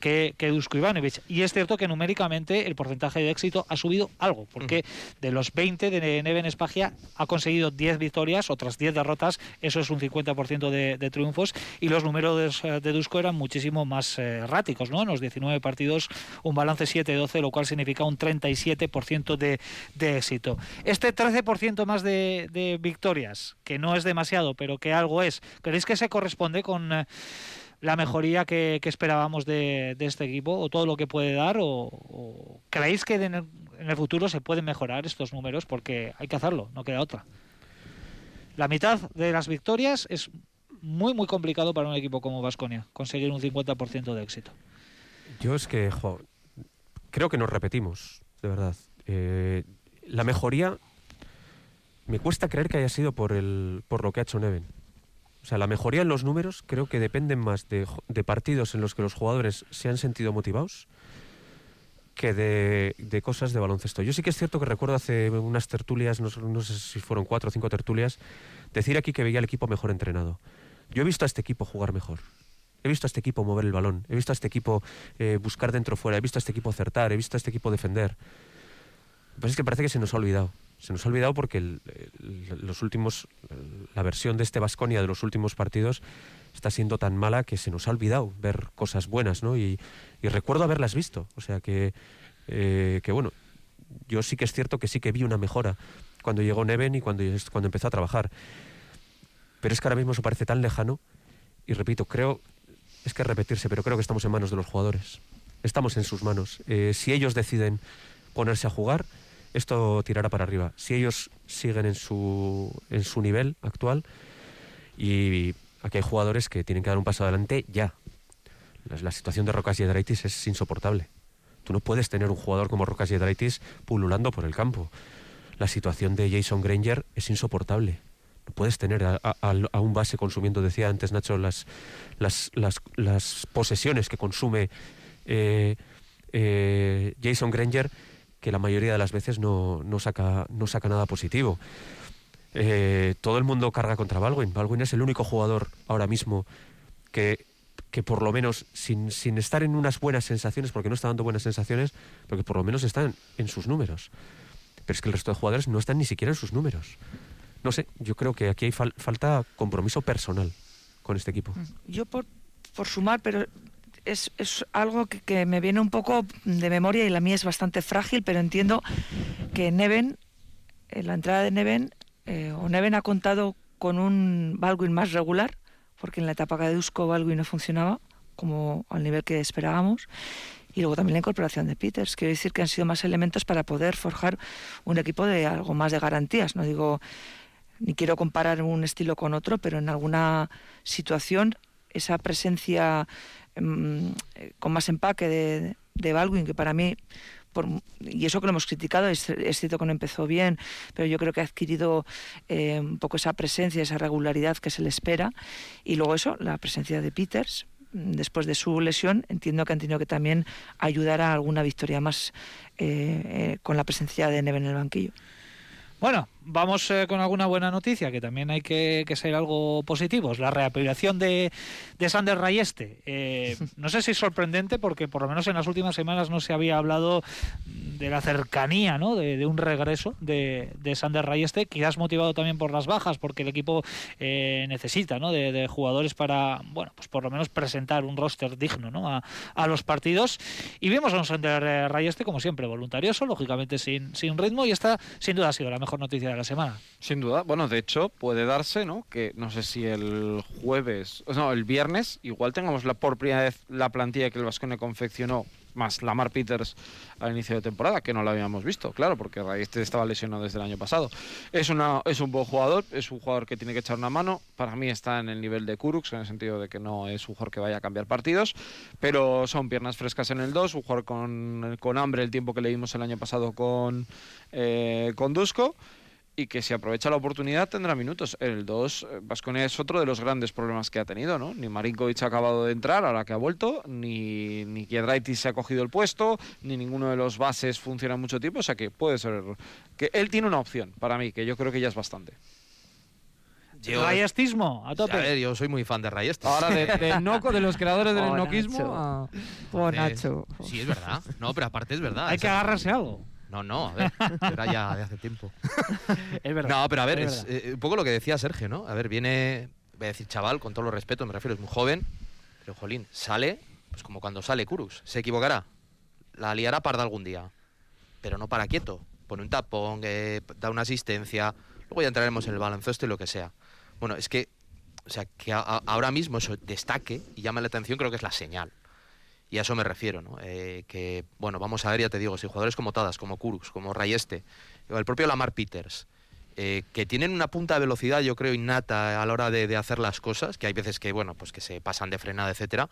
que, que Dusko Ivanovic. Y es cierto que numéricamente el porcentaje de éxito ha subido algo, porque de los 20 de Neven Espagia ha conseguido 10 victorias, otras 10 derrotas, eso es un 50% de, de, triunfos, y los números de, de Dusko eran muchísimo más eh, erráticos, ¿no? En los 19 partidos, un balance 7-12, lo cual significa un 37% de, de éxito. Este 13% más de, de victorias, que no es demasiado, pero que algo es. ¿Creéis que se corresponde con eh, la mejoría que, esperábamos de, este equipo o todo lo que puede dar? ¿O, creéis que en el, en el, futuro se pueden mejorar estos números? Porque hay que hacerlo, no queda otra. La mitad de las victorias es muy, muy complicado para un equipo como Vasconia conseguir un 50% de éxito. Yo es que, jo, creo que nos repetimos, de verdad. Eh, la mejoría me cuesta creer que haya sido por, el, por lo que ha hecho Neven. O sea, la mejoría en los números creo que dependen más de, partidos en los que los jugadores se han sentido motivados que de, cosas de baloncesto. Yo sí que es cierto que recuerdo hace unas tertulias, no, sé si fueron cuatro o cinco tertulias, decir aquí que veía el equipo mejor entrenado. Yo he visto a este equipo jugar mejor. He visto a este equipo mover el balón. He visto a este equipo eh, buscar dentro fuera. He visto a este equipo acertar. He visto a este equipo defender. Pues es que parece que se nos ha olvidado. Se nos ha olvidado porque los últimos, la versión de este Vasconia de los últimos partidos está siendo tan mala que se nos ha olvidado ver cosas buenas, ¿no? Y, y recuerdo haberlas visto. O sea que, eh, que, bueno, yo sí que es cierto que sí que vi una mejora cuando llegó Neven y cuando, cuando empezó a trabajar. Pero es que ahora mismo eso parece tan lejano. Y repito, creo, es que repetirse, pero creo que estamos en manos de los jugadores. Estamos en sus manos. Eh, si ellos deciden ponerse a jugar, esto tirará para arriba. Si ellos siguen en su, en su nivel actual, y aquí hay jugadores que tienen que dar un paso adelante ya. La, situación de Rocas y Edraitis es insoportable. Tú no puedes tener un jugador como Rocas Yedraitis pululando por el campo. La situación de Jason Granger es insoportable. No puedes tener a, un base consumiendo, decía antes Nacho, las, las, las, las posesiones que consume eh, eh, Jason Granger, que la mayoría de las veces no, no, saca, no saca nada positivo. Eh, todo el mundo carga contra Baldwin. Baldwin es el único jugador ahora mismo que, que por lo menos, sin, sin estar en unas buenas sensaciones, porque no está dando buenas sensaciones, pero que por lo menos están en sus números. Pero es que el resto de jugadores no están ni siquiera en sus números. No sé, yo creo que aquí hay fal- falta compromiso personal con este equipo. Yo por, por sumar, pero es, es algo que, me viene un poco de memoria y la mía es bastante frágil, pero entiendo que Neven, en la entrada de Neven, eh, o Neven ha contado con un Baldwin más regular, porque en la etapa de Dusko Baldwin no funcionaba como al nivel que esperábamos. Y luego también la incorporación de Peters. Quiero decir que han sido más elementos para poder forjar un equipo de algo más de garantías. No digo, ni quiero comparar un estilo con otro, pero en alguna situación esa presencia eh, con más empaque de, de Baldwin, que para mí, por, y eso que lo hemos criticado, es, es cierto que no empezó bien, pero yo creo que ha adquirido eh, un poco esa presencia, esa regularidad que se le espera. Y luego eso, la presencia de Peters, después de su lesión, entiendo que han tenido que también ayudar a alguna victoria más eh, eh, con la presencia de Neve en el banquillo. Bueno, vamos eh, con alguna buena noticia, que también hay que, que ser algo positivos. La reaparición de, de Sander Rayeste. Eh, [laughs] no sé si es sorprendente, porque por lo menos en las últimas semanas no se había hablado de la cercanía, ¿no? De, de un regreso de, de Sander Rayeste, quizás motivado también por las bajas, porque el equipo eh, necesita, ¿no? De, de jugadores para, bueno, pues por lo menos presentar un roster digno, ¿no? A, a los partidos. Y vimos a un Sander eh, Rayeste, como siempre, voluntarioso, lógicamente sin, sin ritmo, y esta sin duda ha sido la mejor noticia de la semana. Sin duda, bueno, de hecho puede darse, ¿no? Que no sé si el jueves, no, el viernes, igual tengamos la por primera vez la plantilla que el Vascone confeccionó más Lamar Peters al inicio de temporada, que no lo habíamos visto, claro, porque este estaba lesionado desde el año pasado. Es, una, es un buen jugador, es un jugador que tiene que echar una mano. Para mí está en el nivel de Kurux, en el sentido de que no es un jugador que vaya a cambiar partidos, pero son piernas frescas en el 2, un jugador con, con hambre el tiempo que le dimos el año pasado con, eh, con Dusko y que si aprovecha la oportunidad tendrá minutos. El 2, Vasconia es otro de los grandes problemas que ha tenido, ¿no? Ni Marinkovic ha acabado de entrar, ahora que ha vuelto, ni, ni Kiedraitis se ha cogido el puesto, ni ninguno de los bases funciona mucho tiempo, o sea que puede ser que él tiene una opción para mí, que yo creo que ya es bastante. Yo- Rayestismo, a A tope. ver, yo soy muy fan de Rayeste. Ahora de, de [laughs] Noco, de los creadores del Oh, noquismo, Nacho. a- Oh, Entonces, Nacho. Sí, es verdad. No, pero aparte es verdad. Hay Es que agarrarse algo. No, no, a ver, era ya de hace tiempo. [laughs] Es verdad. No, pero a ver, es eh, un poco lo que decía Sergio, ¿no? A ver, viene, voy a decir chaval, con todo los respeto, me refiero, es muy joven, pero jolín, sale, pues como cuando sale Kurus, se equivocará, la liará parda algún día, pero no para quieto, pone un tapón, eh, da una asistencia, luego ya entraremos en el baloncesto y lo que sea. Bueno, es que, o sea, que a- a- ahora mismo eso destaque y llame la atención, creo que es la señal. Y a eso me refiero, ¿no? Eh, que, bueno, vamos a ver, ya te digo, si jugadores como Tadas, como Kurux, como Rayeste, o el propio Lamar Peters, eh, que tienen una punta de velocidad, yo creo, innata a la hora de, hacer las cosas, que hay veces que, bueno, pues que se pasan de frenada, etcétera.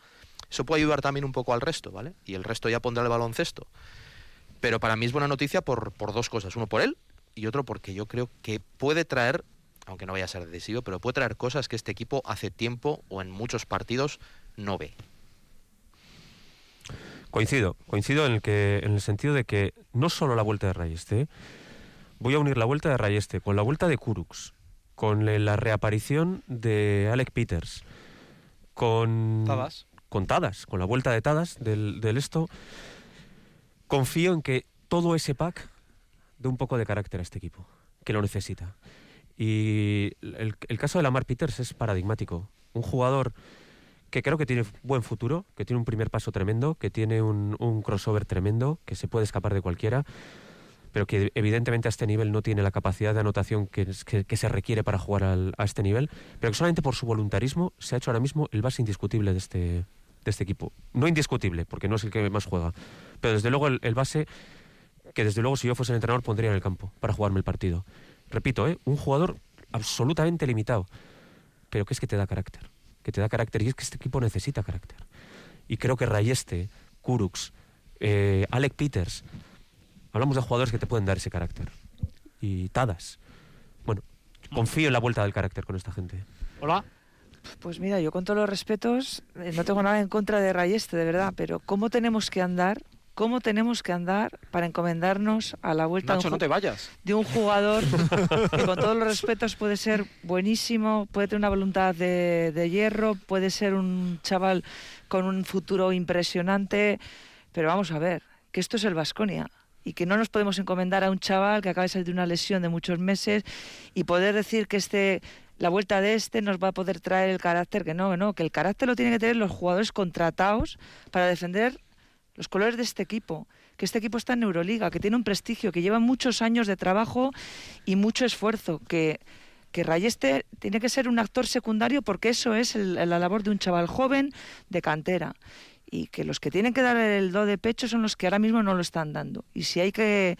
Eso puede ayudar también un poco al resto, ¿vale? Y el resto ya pondrá el baloncesto. Pero para mí es buena noticia por dos cosas. Uno por él y otro porque yo creo que puede traer, aunque no vaya a ser decisivo, pero puede traer cosas que este equipo hace tiempo o en muchos partidos no ve. Coincido, coincido en el, que, en el sentido de que no solo la vuelta de Rayeste, voy a unir la vuelta de Rayeste con la vuelta de Kurux, con la reaparición de Alec Peters, con Tadas. con Tadas, con la vuelta de Tadas del, del esto, confío en que todo ese pack dé un poco de carácter a este equipo, que lo necesita. Y el, el caso de Lamar Peters es paradigmático. Un jugador que creo que tiene buen futuro, que tiene un primer paso tremendo, que tiene un, un crossover tremendo, que se puede escapar de cualquiera, pero que evidentemente a este nivel no tiene la capacidad de anotación que, que- que se requiere para jugar al- a este nivel, pero que solamente por su voluntarismo se ha hecho ahora mismo el base indiscutible de este, de este equipo. No indiscutible, porque no es el que más juega, pero desde luego el, el base que desde luego si yo fuese el entrenador pondría en el campo para jugarme el partido. Repito, ¿eh? un jugador absolutamente limitado, pero que es que te da carácter, que te da carácter y es que este equipo necesita carácter. Y creo que Rayeste, Kurux, eh, Alec Peters. Hablamos de jugadores que te pueden dar ese carácter. Y Tadas. Bueno, confío en la vuelta del carácter con esta gente. Hola. Pues mira, yo con todos los respetos, eh, no tengo nada en contra de Rayeste, de verdad, pero ¿cómo tenemos que andar? ¿Cómo tenemos que andar para encomendarnos a la vuelta Nacho, de, un, no te vayas. de un jugador [laughs] que con todos los respetos puede ser buenísimo, puede tener una voluntad de, de hierro, puede ser un chaval con un futuro impresionante, pero vamos a ver, que esto es el Vasconia y que no nos podemos encomendar a un chaval que acaba de salir de una lesión de muchos meses y poder decir que este la vuelta de este nos va a poder traer el carácter que no, que no, que el carácter lo tienen que tener los jugadores contratados para defender los colores de este equipo, que este equipo está en Euroliga, que tiene un prestigio, que lleva muchos años de trabajo y mucho esfuerzo, que que Rayeste tiene que ser un actor secundario porque eso es el- la labor de un chaval joven de cantera y que los que tienen que dar el do de pecho son los que ahora mismo no lo están dando. Y si hay que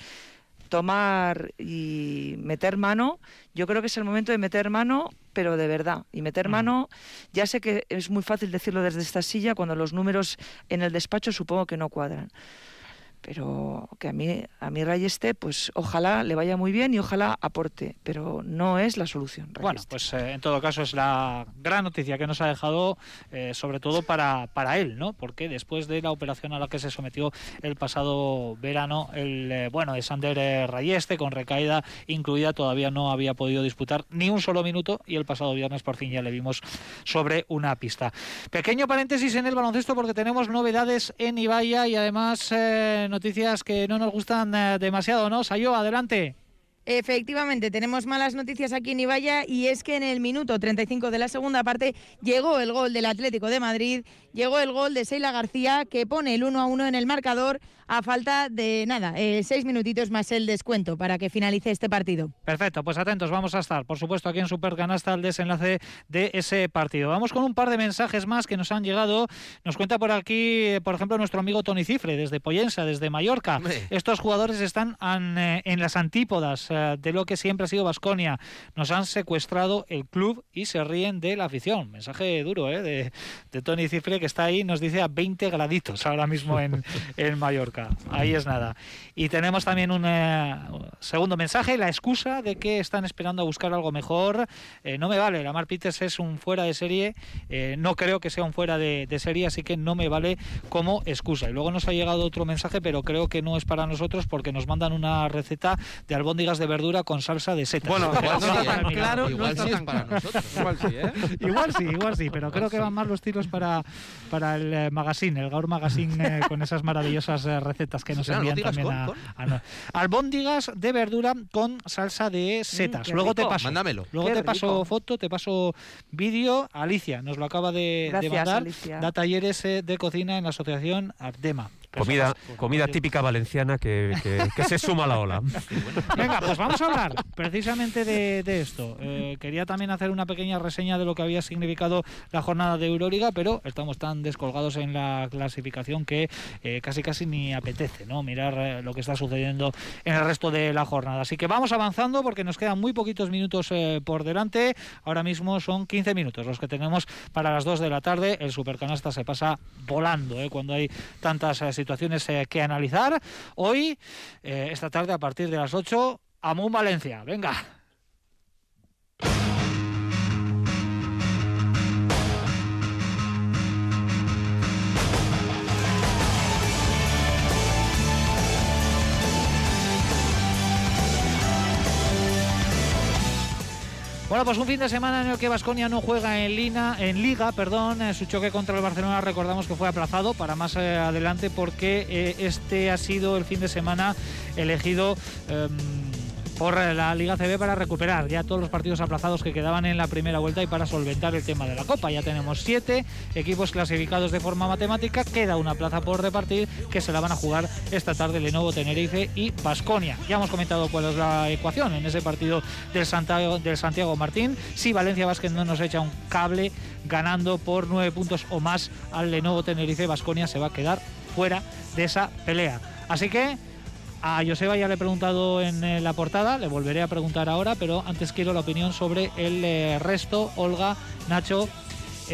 tomar y meter mano, yo creo que es el momento de meter mano, pero de verdad. Y meter mano, ya sé que es muy fácil decirlo desde esta silla cuando los números en el despacho supongo que no cuadran. Pero que a mí, a mí Rayeste, pues ojalá le vaya muy bien y ojalá aporte, pero no es la solución. Bueno, Rayeste. pues eh, en todo caso es la gran noticia que nos ha dejado, eh, sobre todo para, para él, ¿no? Porque después de la operación a la que se sometió el pasado verano, el eh, bueno de Sander Rayeste, con recaída incluida, todavía no había podido disputar ni un solo minuto y el pasado viernes por fin ya le vimos sobre una pista. Pequeño paréntesis en el baloncesto porque tenemos novedades en Ibaya y además noticias que no nos gustan eh, demasiado, ¿no? Sayo, adelante. Efectivamente, tenemos malas noticias aquí en Ibaya y es que en el minuto 35 de la segunda parte llegó el gol del Atlético de Madrid, llegó el gol de Seila García que pone el 1 a 1 en el marcador a falta de nada, eh, seis minutitos más el descuento para que finalice este partido. Perfecto, pues atentos, vamos a estar, por supuesto, aquí en Supercanasta el desenlace de ese partido. Vamos con un par de mensajes más que nos han llegado. Nos cuenta por aquí, por ejemplo, nuestro amigo Tony Cifre, desde Poyensa, desde Mallorca. Hombre. Estos jugadores están an- eh, en las antípodas eh, de lo que siempre ha sido Vasconia. Nos han secuestrado el club y se ríen de la afición. Mensaje duro ¿eh? de, de Tony Cifre, que está ahí, nos dice a 20 graditos ahora mismo en, [laughs] en Mallorca. Ahí es nada. Y tenemos también un eh, segundo mensaje, la excusa de que están esperando a buscar algo mejor. Eh, no me vale, Lamar Peters es un fuera de serie, eh, no creo que sea un fuera de, de serie, así que no me vale como excusa. Y luego nos ha llegado otro mensaje, pero creo que no es para nosotros porque nos mandan una receta de albóndigas de verdura con salsa de setas. Bueno, [laughs] igual no está tan claro, Igual sí es para nosotros. Igual sí, ¿eh? [laughs] Igual sí, igual sí, pero creo que van más los tiros para, para el magazine, el Gaur Magazine, con esas maravillosas recetas que nos Claro, envían albóndigas también a, con- a Albóndigas de verdura con salsa de setas. qué Luego te paso. Mándamelo. Luego Qué te paso foto, te paso vídeo. Alicia nos lo acaba de, de Gracias, mandar. Alicia. Da talleres eh, de cocina en la asociación Ardema. Comida, comida típica valenciana que, que- que se suma a la ola. [laughs] Venga, pues vamos a hablar precisamente de, de esto. Eh, quería también hacer una pequeña reseña de lo que había significado la jornada de Euroliga, pero estamos tan descolgados en la clasificación que eh, casi casi ni apetece no mirar eh, lo que está sucediendo en el resto de la jornada. Así que vamos avanzando porque nos quedan muy poquitos minutos eh, por delante. Ahora mismo son 15 minutos los que tenemos para las 2 de la tarde. El supercanasta se pasa volando eh, cuando hay tantas eh, situaciones eh, que analizar. Hoy, eh, esta tarde, a partir de las 8, Amun Valencia. Venga. Bueno, pues un fin de semana en el que Vasconia no juega en, en Liga, perdón, eh, su choque contra el Barcelona recordamos que fue aplazado para más eh, adelante porque eh, este ha sido el fin de semana elegido em, por la Liga CB para recuperar ya todos los partidos aplazados que quedaban en la primera vuelta y para solventar el tema de la Copa. Ya tenemos siete equipos clasificados de forma matemática, queda una plaza por repartir que se la van a jugar esta tarde Lenovo, Tenerife y Basconia. Ya hemos comentado cuál es la ecuación en ese partido del Santiago, del Santiago Martín. Si Valencia Vázquez no nos echa un cable ganando por nueve puntos o más al Lenovo Tenerife, Basconia se va a quedar fuera de esa pelea. Así que a Joseba ya le he preguntado en eh, la portada, le volveré a preguntar ahora, pero antes quiero la opinión sobre el eh, resto, Olga, Nacho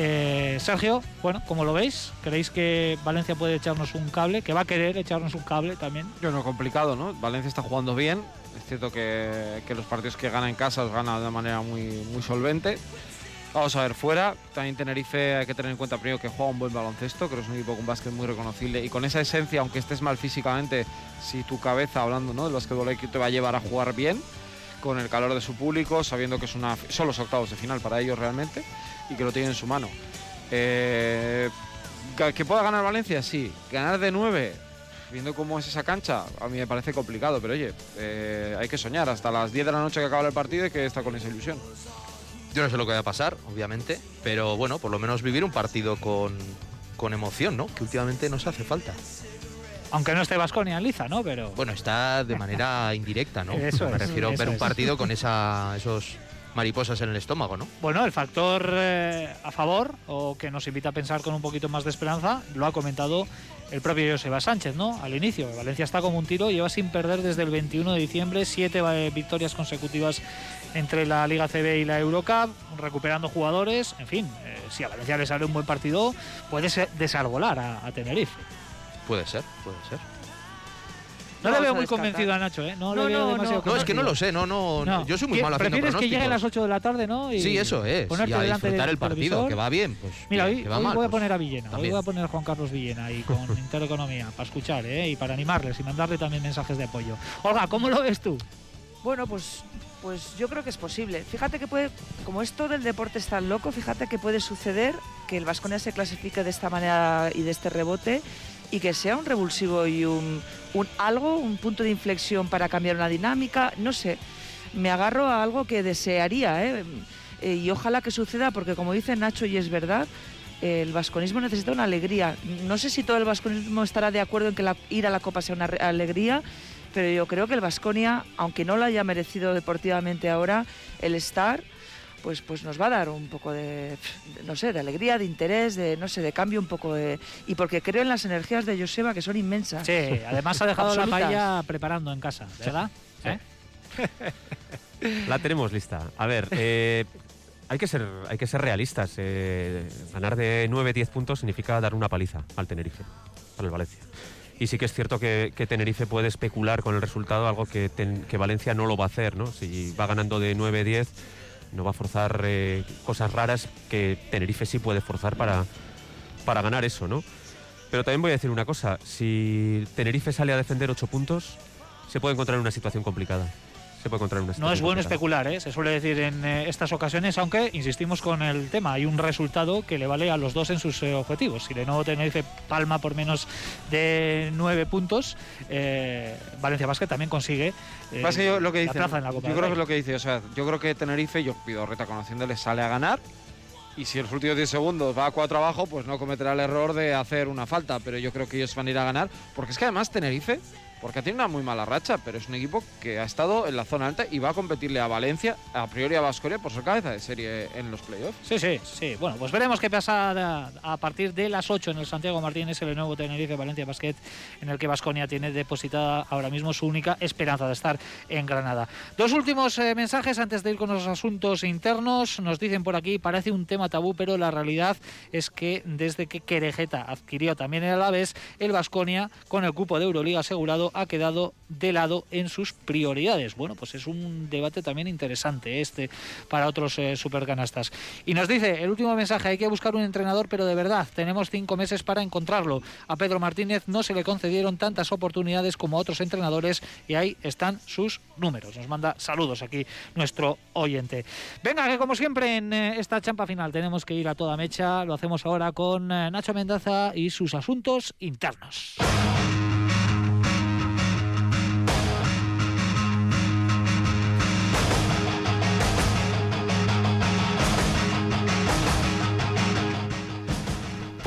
Eh, Sergio, bueno, como lo veis, ¿creéis que Valencia puede echarnos un cable? ¿Que va a querer echarnos un cable también? Yo no, complicado, ¿no? Valencia está jugando bien. Es cierto que, los partidos que gana en casa los gana de manera muy, muy solvente. Vamos a ver, fuera, también Tenerife hay que tener en cuenta primero que juega un buen baloncesto, que es un equipo con básquet muy reconocible y con esa esencia, aunque estés mal físicamente, si tu cabeza, hablando ¿no? del básquetbol, te va a llevar a jugar bien, con el calor de su público, sabiendo que es una, son los octavos de final para ellos realmente y que lo tienen en su mano. Eh, ¿Que pueda ganar Valencia? Sí. ¿Ganar de 9? Viendo cómo es esa cancha, a mí me parece complicado, pero oye, eh, hay que soñar hasta las 10 de la noche que acaba el partido y que está con esa ilusión. Yo no sé lo que va a pasar, obviamente, pero bueno, por lo menos vivir un partido con, con emoción, ¿no? Que últimamente nos hace falta. Aunque no esté Vasconia en liza, ¿no? Pero Bueno, está de manera indirecta, ¿no? Eso Me es, refiero a ver un partido con esa, esos mariposas en el estómago, ¿no? Bueno, el factor eh, a favor, o que nos invita a pensar con un poquito más de esperanza, lo ha comentado el propio Joseba Sánchez, ¿no? Al inicio, Valencia está como un tiro, lleva sin perder desde el 21 de diciembre, siete eh, victorias consecutivas entre la Liga CB y la Eurocup, recuperando jugadores, en fin, eh, si a Valencia le sale un buen partido, puede ser- desarbolar a, a Tenerife. Puede ser, puede ser. No, No le veo muy convencido a Nacho, ¿eh? No, No, le veo no, demasiado no. No, es que no lo sé, no, no. No. Yo soy muy ¿Qué- malo haciendo Prefieres que llegue a las pronósticos. 8 de la tarde, ¿no? Y Sí, eso es. ponerte Y a delante disfrutar del el partido, televisor. que va bien. Pues, Mira, hoy, que va hoy mal, voy a pues, poner a Villena, hoy también. voy a poner a Juan Carlos Villena ahí con [laughs] Intereconomía para escuchar ¿eh? y para animarles y mandarle también mensajes de apoyo. Olga, ¿cómo lo ves tú? Bueno, pues, pues yo creo que es posible. Fíjate que puede, como esto del deporte es tan loco, fíjate que puede suceder que el Vasconia se clasifique de esta manera y de este rebote y que sea un revulsivo y un, algo, un punto de inflexión para cambiar una dinámica. No sé, me agarro a algo que desearía ¿eh? Eh, y ojalá que suceda porque como dice Nacho y es verdad, el vasconismo necesita una alegría. No sé si todo el vasconismo estará de acuerdo en que la- ir a la Copa sea una alegría, pero yo creo que el Vasconia, aunque no lo haya merecido deportivamente ahora, el estar, pues, pues nos va a dar un poco de, no sé, de alegría, de interés, de, no sé, de cambio un poco de... Y porque creo en las energías de Joseba, que son inmensas. Sí, además ha dejado la paella preparando en casa, ¿verdad? Sí. ¿Eh? La tenemos lista. A ver, eh, hay, que ser, hay que ser realistas. eh, ganar de 9-10 puntos significa dar una paliza al Tenerife, al el Valencia. Y sí que es cierto que, que Tenerife puede especular con el resultado, algo que, ten- que Valencia no lo va a hacer. ¿no? Si va ganando de 9-10, no va a forzar eh, cosas raras que Tenerife sí puede forzar para, para ganar eso. ¿no? Pero también voy a decir una cosa. Si Tenerife sale a defender 8 puntos, se puede encontrar en una situación complicada. Se puede encontrar en una No es bueno especular, ¿eh? se suele decir en eh, estas ocasiones, aunque insistimos con el tema, hay un resultado que le vale a los dos en sus eh, objetivos. Si de nuevo Tenerife palma por menos de nueve puntos, eh, Valencia Basket también consigue eh, Pasa que yo lo que la dice, plaza en la Copa yo creo que es lo que dice, o sea, yo creo que Tenerife, yo pido reta conociéndole, sale a ganar y si en los últimos 10 segundos va a 4 abajo, pues no cometerá el error de hacer una falta, pero yo creo que ellos van a ir a ganar, porque es que además Tenerife, porque tiene una muy mala racha, pero es un equipo que ha estado en la zona alta y va a competirle a Valencia, a priori a Vascoria por ser cabeza de serie en los playoffs. Sí, sí, sí. Bueno, pues veremos qué pasa a, a partir de las 8 en el Santiago Martínez, el nuevo Tenerife Valencia Basket, en el que Vasconia tiene depositada ahora mismo su única esperanza de estar en Granada. Dos últimos eh, mensajes antes de ir con los asuntos internos. Nos dicen por aquí, parece un tema tabú, pero la realidad es que desde que Querejeta adquirió también el Alavés, el Vasconia, con el cupo de Euroliga asegurado, ha quedado de lado en sus prioridades. Bueno, pues es un debate también interesante este para otros eh, supercanastas. Y nos dice el último mensaje, hay que buscar un entrenador, pero de verdad, tenemos cinco meses para encontrarlo. A Pedro Martínez no se le concedieron tantas oportunidades como a otros entrenadores y ahí están sus números. Nos manda saludos aquí nuestro oyente. Venga, que como siempre en eh, esta champa final tenemos que ir a toda mecha. Lo hacemos ahora con eh, Nacho Mendaza y sus asuntos internos.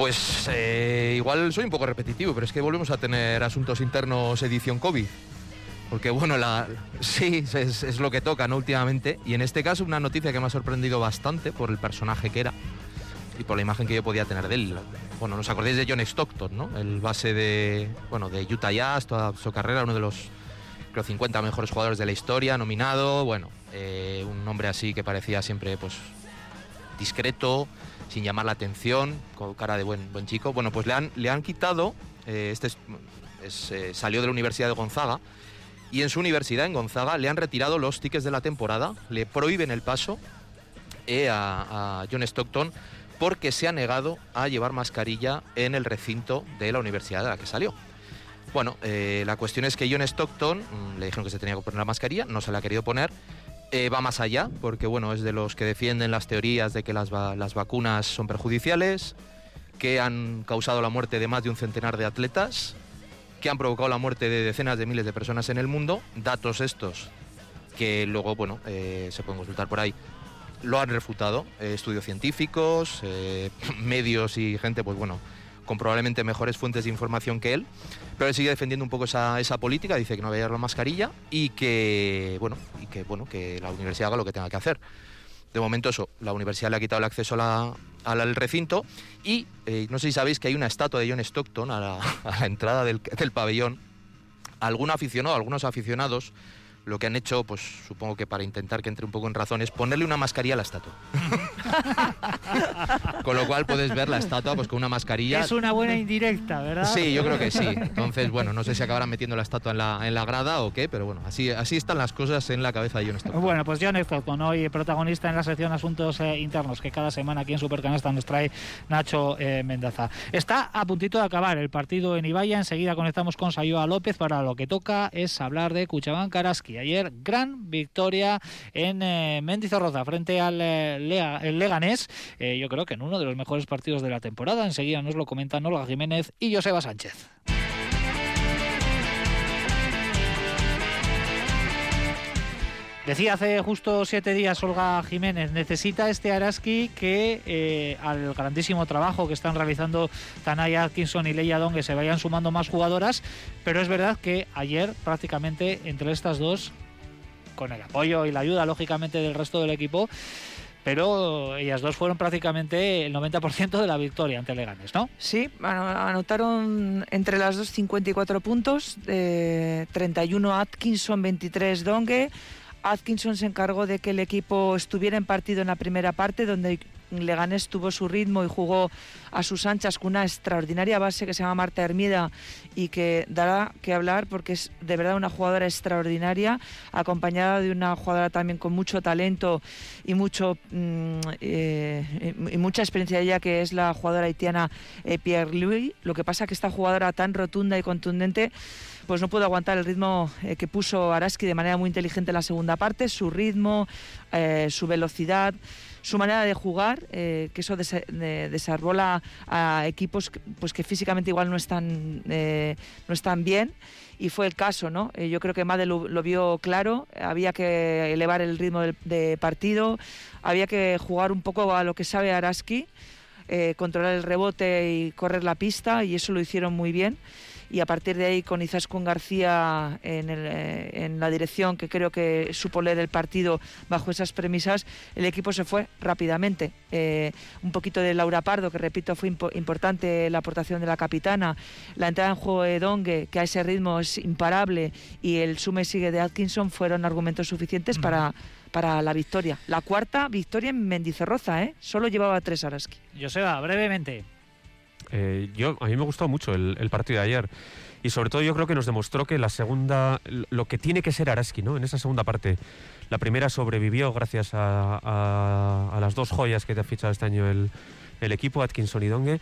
Pues eh, igual soy un poco repetitivo, pero es que volvemos a tener asuntos internos edición COVID. Porque bueno, la, sí, es, lo que toca, ¿no? Últimamente. Y en este caso una noticia que me ha sorprendido bastante por el personaje que era y por la imagen que yo podía tener de él. Bueno, ¿nos acordáis de John Stockton, ¿no? El base de, bueno, de Utah Jazz, toda su carrera, uno de los creo 50 mejores jugadores de la historia, nominado, bueno, eh, un hombre así que parecía siempre pues discreto, sin llamar la atención, con cara de buen, buen chico. Bueno, pues le han, le han quitado, eh, este es- eh, salió de la Universidad de Gonzaga, y en su universidad, en Gonzaga, le han retirado los tickets de la temporada, le prohíben el paso eh, a, a John Stockton porque se ha negado a llevar mascarilla en el recinto de la universidad de la que salió. Bueno, la cuestión es que John Stockton mm, le dijeron que se tenía que poner la mascarilla, no se la ha querido poner. Eh, va más allá, porque bueno, es de los que defienden las teorías de que las, las vacunas son perjudiciales, que han causado la muerte de más de un centenar de atletas, que han provocado la muerte de decenas de miles de personas en el mundo. Datos estos que luego, bueno, eh, se pueden consultar por ahí. Lo han refutado eh, estudios científicos, [laughs] medios y gente, pues bueno, con probablemente mejores fuentes de información que él, pero él sigue defendiendo un poco esa, esa política, dice que no va a llevar la mascarilla y que, bueno, y que, bueno, que la universidad haga lo que tenga que hacer. De momento eso, la universidad le ha quitado el acceso a la- al recinto y eh, no sé si sabéis que hay una estatua de John Stockton a la, [laughs] a la entrada del, del pabellón. Algún aficionado, algunos aficionados, lo que han hecho, pues supongo que para intentar que entre un poco en razón, es ponerle una mascarilla a la estatua. [laughs] con lo cual puedes ver la estatua pues con una mascarilla. Es una buena indirecta, ¿verdad? Sí, yo creo que sí. Entonces, bueno, no sé si acabarán metiendo la estatua en la, en la grada o qué, pero bueno, así, así están las cosas en la cabeza de John Stockton. Bueno, pues John Stockton, hoy protagonista en la sección Asuntos eh, Internos, que cada semana aquí en Supercanasta nos trae Nacho eh, Mendaza. Está a puntito de acabar el partido en Ibaya. Enseguida conectamos con Sayoa López para lo que toca es hablar de Cuchabán Karaski. Ayer, gran victoria en eh, Mendizorroza frente al eh, el Leganés. Eh, yo creo que en uno de los mejores partidos de la temporada. Enseguida nos lo comentan Olga Jiménez y Joseba Sánchez. Decía hace justo siete días Olga Jiménez, necesita este Araski que eh, al grandísimo trabajo que están realizando Tanaya Atkinson y Leia Dongue se vayan sumando más jugadoras, pero es verdad que ayer prácticamente entre estas dos, con el apoyo y la ayuda lógicamente del resto del equipo, pero ellas dos fueron prácticamente el 90% de la victoria ante Leganes, ¿no? Sí, ano- anotaron entre las dos 54 puntos, eh, 31 Atkinson, 23 Dongue. Atkinson se encargó de que el equipo estuviera en partido en la primera parte, donde Leganés tuvo su ritmo y jugó a sus anchas con una extraordinaria base que se llama Marta Hermida y que dará que hablar porque es de verdad una jugadora extraordinaria, acompañada de una jugadora también con mucho talento y mucho mm, eh, y mucha experiencia que es la jugadora haitiana eh, Pierre Louis. Lo que pasa que esta jugadora tan rotunda y contundente pues no pudo aguantar el ritmo eh, que puso Araski de manera muy inteligente en la segunda parte, su ritmo, eh, su velocidad, su manera de jugar, eh, que eso desa- de- desarrolla a equipos que, pues que físicamente igual no están, no están bien. Y fue el caso, ¿no? Yo creo que Made lo, lo vio claro, había que elevar el ritmo del de partido, había que jugar un poco a lo que sabe Araski, controlar el rebote y correr la pista, y eso lo hicieron muy bien y a partir de ahí con Izaskun García en, el, eh, en la dirección que creo que supo leer el partido bajo esas premisas, el equipo se fue rápidamente. Eh, un poquito de Laura Pardo, que repito fue impo- importante la aportación de la capitana, la entrada en juego de Dongue, que a ese ritmo es imparable, y el sume sigue de Atkinson fueron argumentos suficientes para, para la victoria. La cuarta victoria en Mendizorroza, ¿eh? solo llevaba tres Araski. Joseba, brevemente. Eh, yo, a mí me gustó mucho el, el partido de ayer. Y sobre todo yo creo que nos demostró que la segunda, lo que tiene que ser Araski, ¿no? En esa segunda parte. La primera sobrevivió gracias a, a- a las dos joyas que te ha fichado este año el, el equipo, Atkinson y Dongue.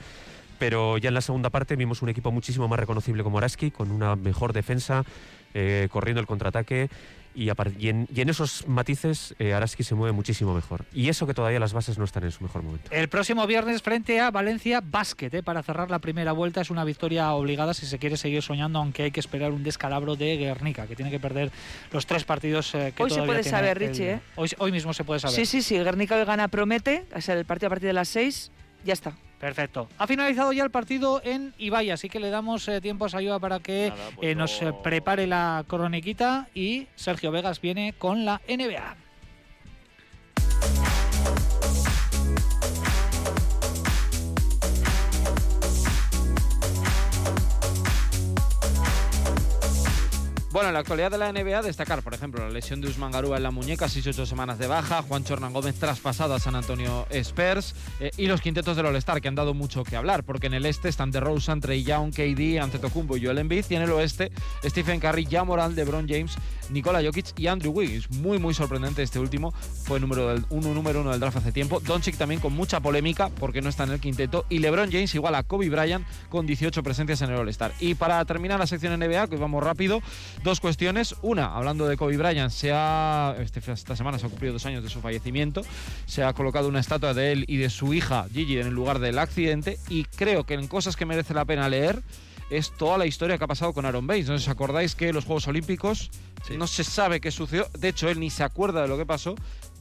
Pero ya en la segunda parte vimos un equipo muchísimo más reconocible como Araski, con una mejor defensa, eh, corriendo el contraataque. Y, y en, y en esos matices eh, Araski se mueve muchísimo mejor. Y eso que todavía las bases no están en su mejor momento. El próximo viernes frente a Valencia Basket, ¿eh? para cerrar la primera vuelta, es una victoria obligada si se quiere seguir soñando, aunque hay que esperar un descalabro de Guernica, que tiene que perder los tres partidos eh, que Hoy se puede tiene saber, el- Richie, ¿eh? Hoy, hoy mismo se puede saber. Sí, sí, sí, Guernica hoy gana promete, es el partido a partir de las seis, ya está. Perfecto. Ha finalizado ya el partido en Ibai, así que le damos eh, tiempo a Sayuda para que Nada, pues eh, nos eh, no- prepare la croniquita y Sergio Vegas viene con la NBA. Bueno, en la actualidad de la NBA destacar, por ejemplo, la lesión de Usman Garúa en la muñeca, 6-8 semanas de baja, Juan Hernán Gómez traspasado a San Antonio Spurs eh, y los quintetos del All-Star que han dado mucho que hablar, porque en el este están DeRozan, Trey Young, KD, Antetokounmpo y Joel Embiid y en el oeste Stephen Curry, Jamoran, LeBron James, Nikola Jokic y Andrew Wiggins. Muy muy sorprendente este último, fue número uno, número uno del draft hace tiempo. Doncic también con mucha polémica porque no está en el quinteto y LeBron James igual a Kobe Bryant con 18 presencias en el All-Star. Y para terminar la sección NBA, que vamos rápido, dos cuestiones. Una, hablando de Kobe Bryant, se ha, este, esta semana se ha cumplido dos años de su fallecimiento. Se ha colocado una estatua de él y de su hija Gigi en el lugar del accidente. Y creo que en cosas que merece la pena leer es toda la historia que ha pasado con Aaron Baines. ¿No os acordáis que los Juegos Olímpicos no se sabe qué sucedió? De hecho, él ni se acuerda de lo que pasó,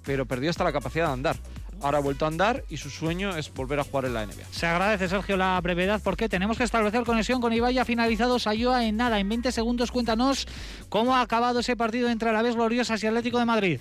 pero perdió hasta la capacidad de andar. Ahora ha vuelto a andar y su sueño es volver a jugar en la NBA. Se agradece, Sergio, la brevedad porque tenemos que establecer conexión con Ibai. Ha finalizado Sayoa en nada, en 20 segundos. Cuéntanos cómo ha acabado ese partido entre Alavés Gloriosas y Atlético de Madrid.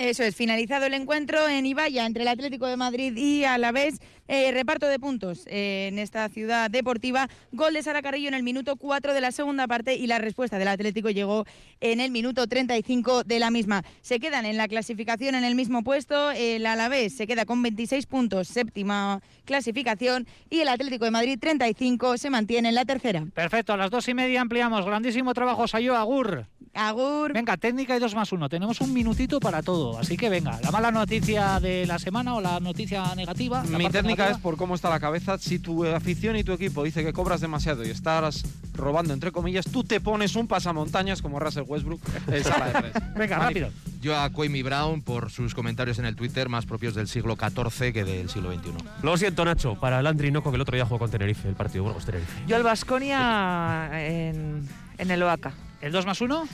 Eso es, finalizado el encuentro en Ibaya entre el Atlético de Madrid y Alavés. Eh, reparto de puntos eh, en esta ciudad deportiva. Gol de Sara Carrillo en el minuto 4 de la segunda parte y la respuesta del Atlético llegó en el minuto 35 de la misma. Se quedan en la clasificación en el mismo puesto. El Alavés se queda con 26 puntos, séptima clasificación. Y el Atlético de Madrid, 35, se mantiene en la tercera. Perfecto, a las dos y media ampliamos. Grandísimo trabajo, Sayo Agur. Agur. Venga, técnica y dos más uno. Tenemos un minutito para todo. Así que venga, la mala noticia de la semana o la noticia negativa. la Mi técnica negativa. es por cómo está la cabeza. Si tu afición y tu equipo dice que cobras demasiado y estás robando, entre comillas, tú te pones un pasamontañas como Russell Westbrook [laughs] en sala de. Venga, rápido. Yo a Kwame Brown por sus comentarios en el Twitter más propios del siglo XIV que del siglo XXI. Lo siento, Nacho, para el Andri Noco que el otro día jugó con Tenerife, el partido Burgos-Tenerife. Yo al Basconia en, en el OACA. ¿El 2 más 1?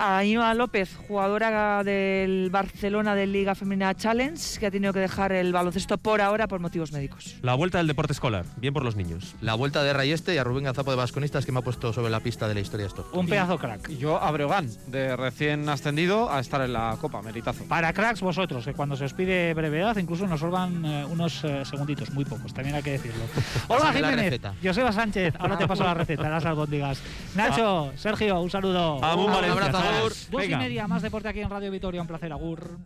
A Aníbal López, jugadora del Barcelona de Liga Femenina Challenge, que ha tenido que dejar el baloncesto por ahora por motivos médicos. La vuelta del deporte escolar, bien por los niños. La vuelta de Rayeste y a Rubén Gazapo de Vasconistas que me ha puesto sobre la pista de la historia esto. Un pedazo crack. Y yo a Breogán, de recién ascendido a estar en la Copa, meritazo. Para cracks vosotros, que cuando se os pide brevedad incluso nos salvan eh, unos eh, segunditos, muy pocos, también hay que decirlo. Olga [laughs] Pásame la Jiménez. Joseba Sánchez, ahora te paso la receta, las albóndigas. [laughs] Nacho, Sergio, un saludo. Amun Un Valencia. abrazo, Agur. Dos y media, más deporte aquí en Radio Vitoria, un placer, Agur.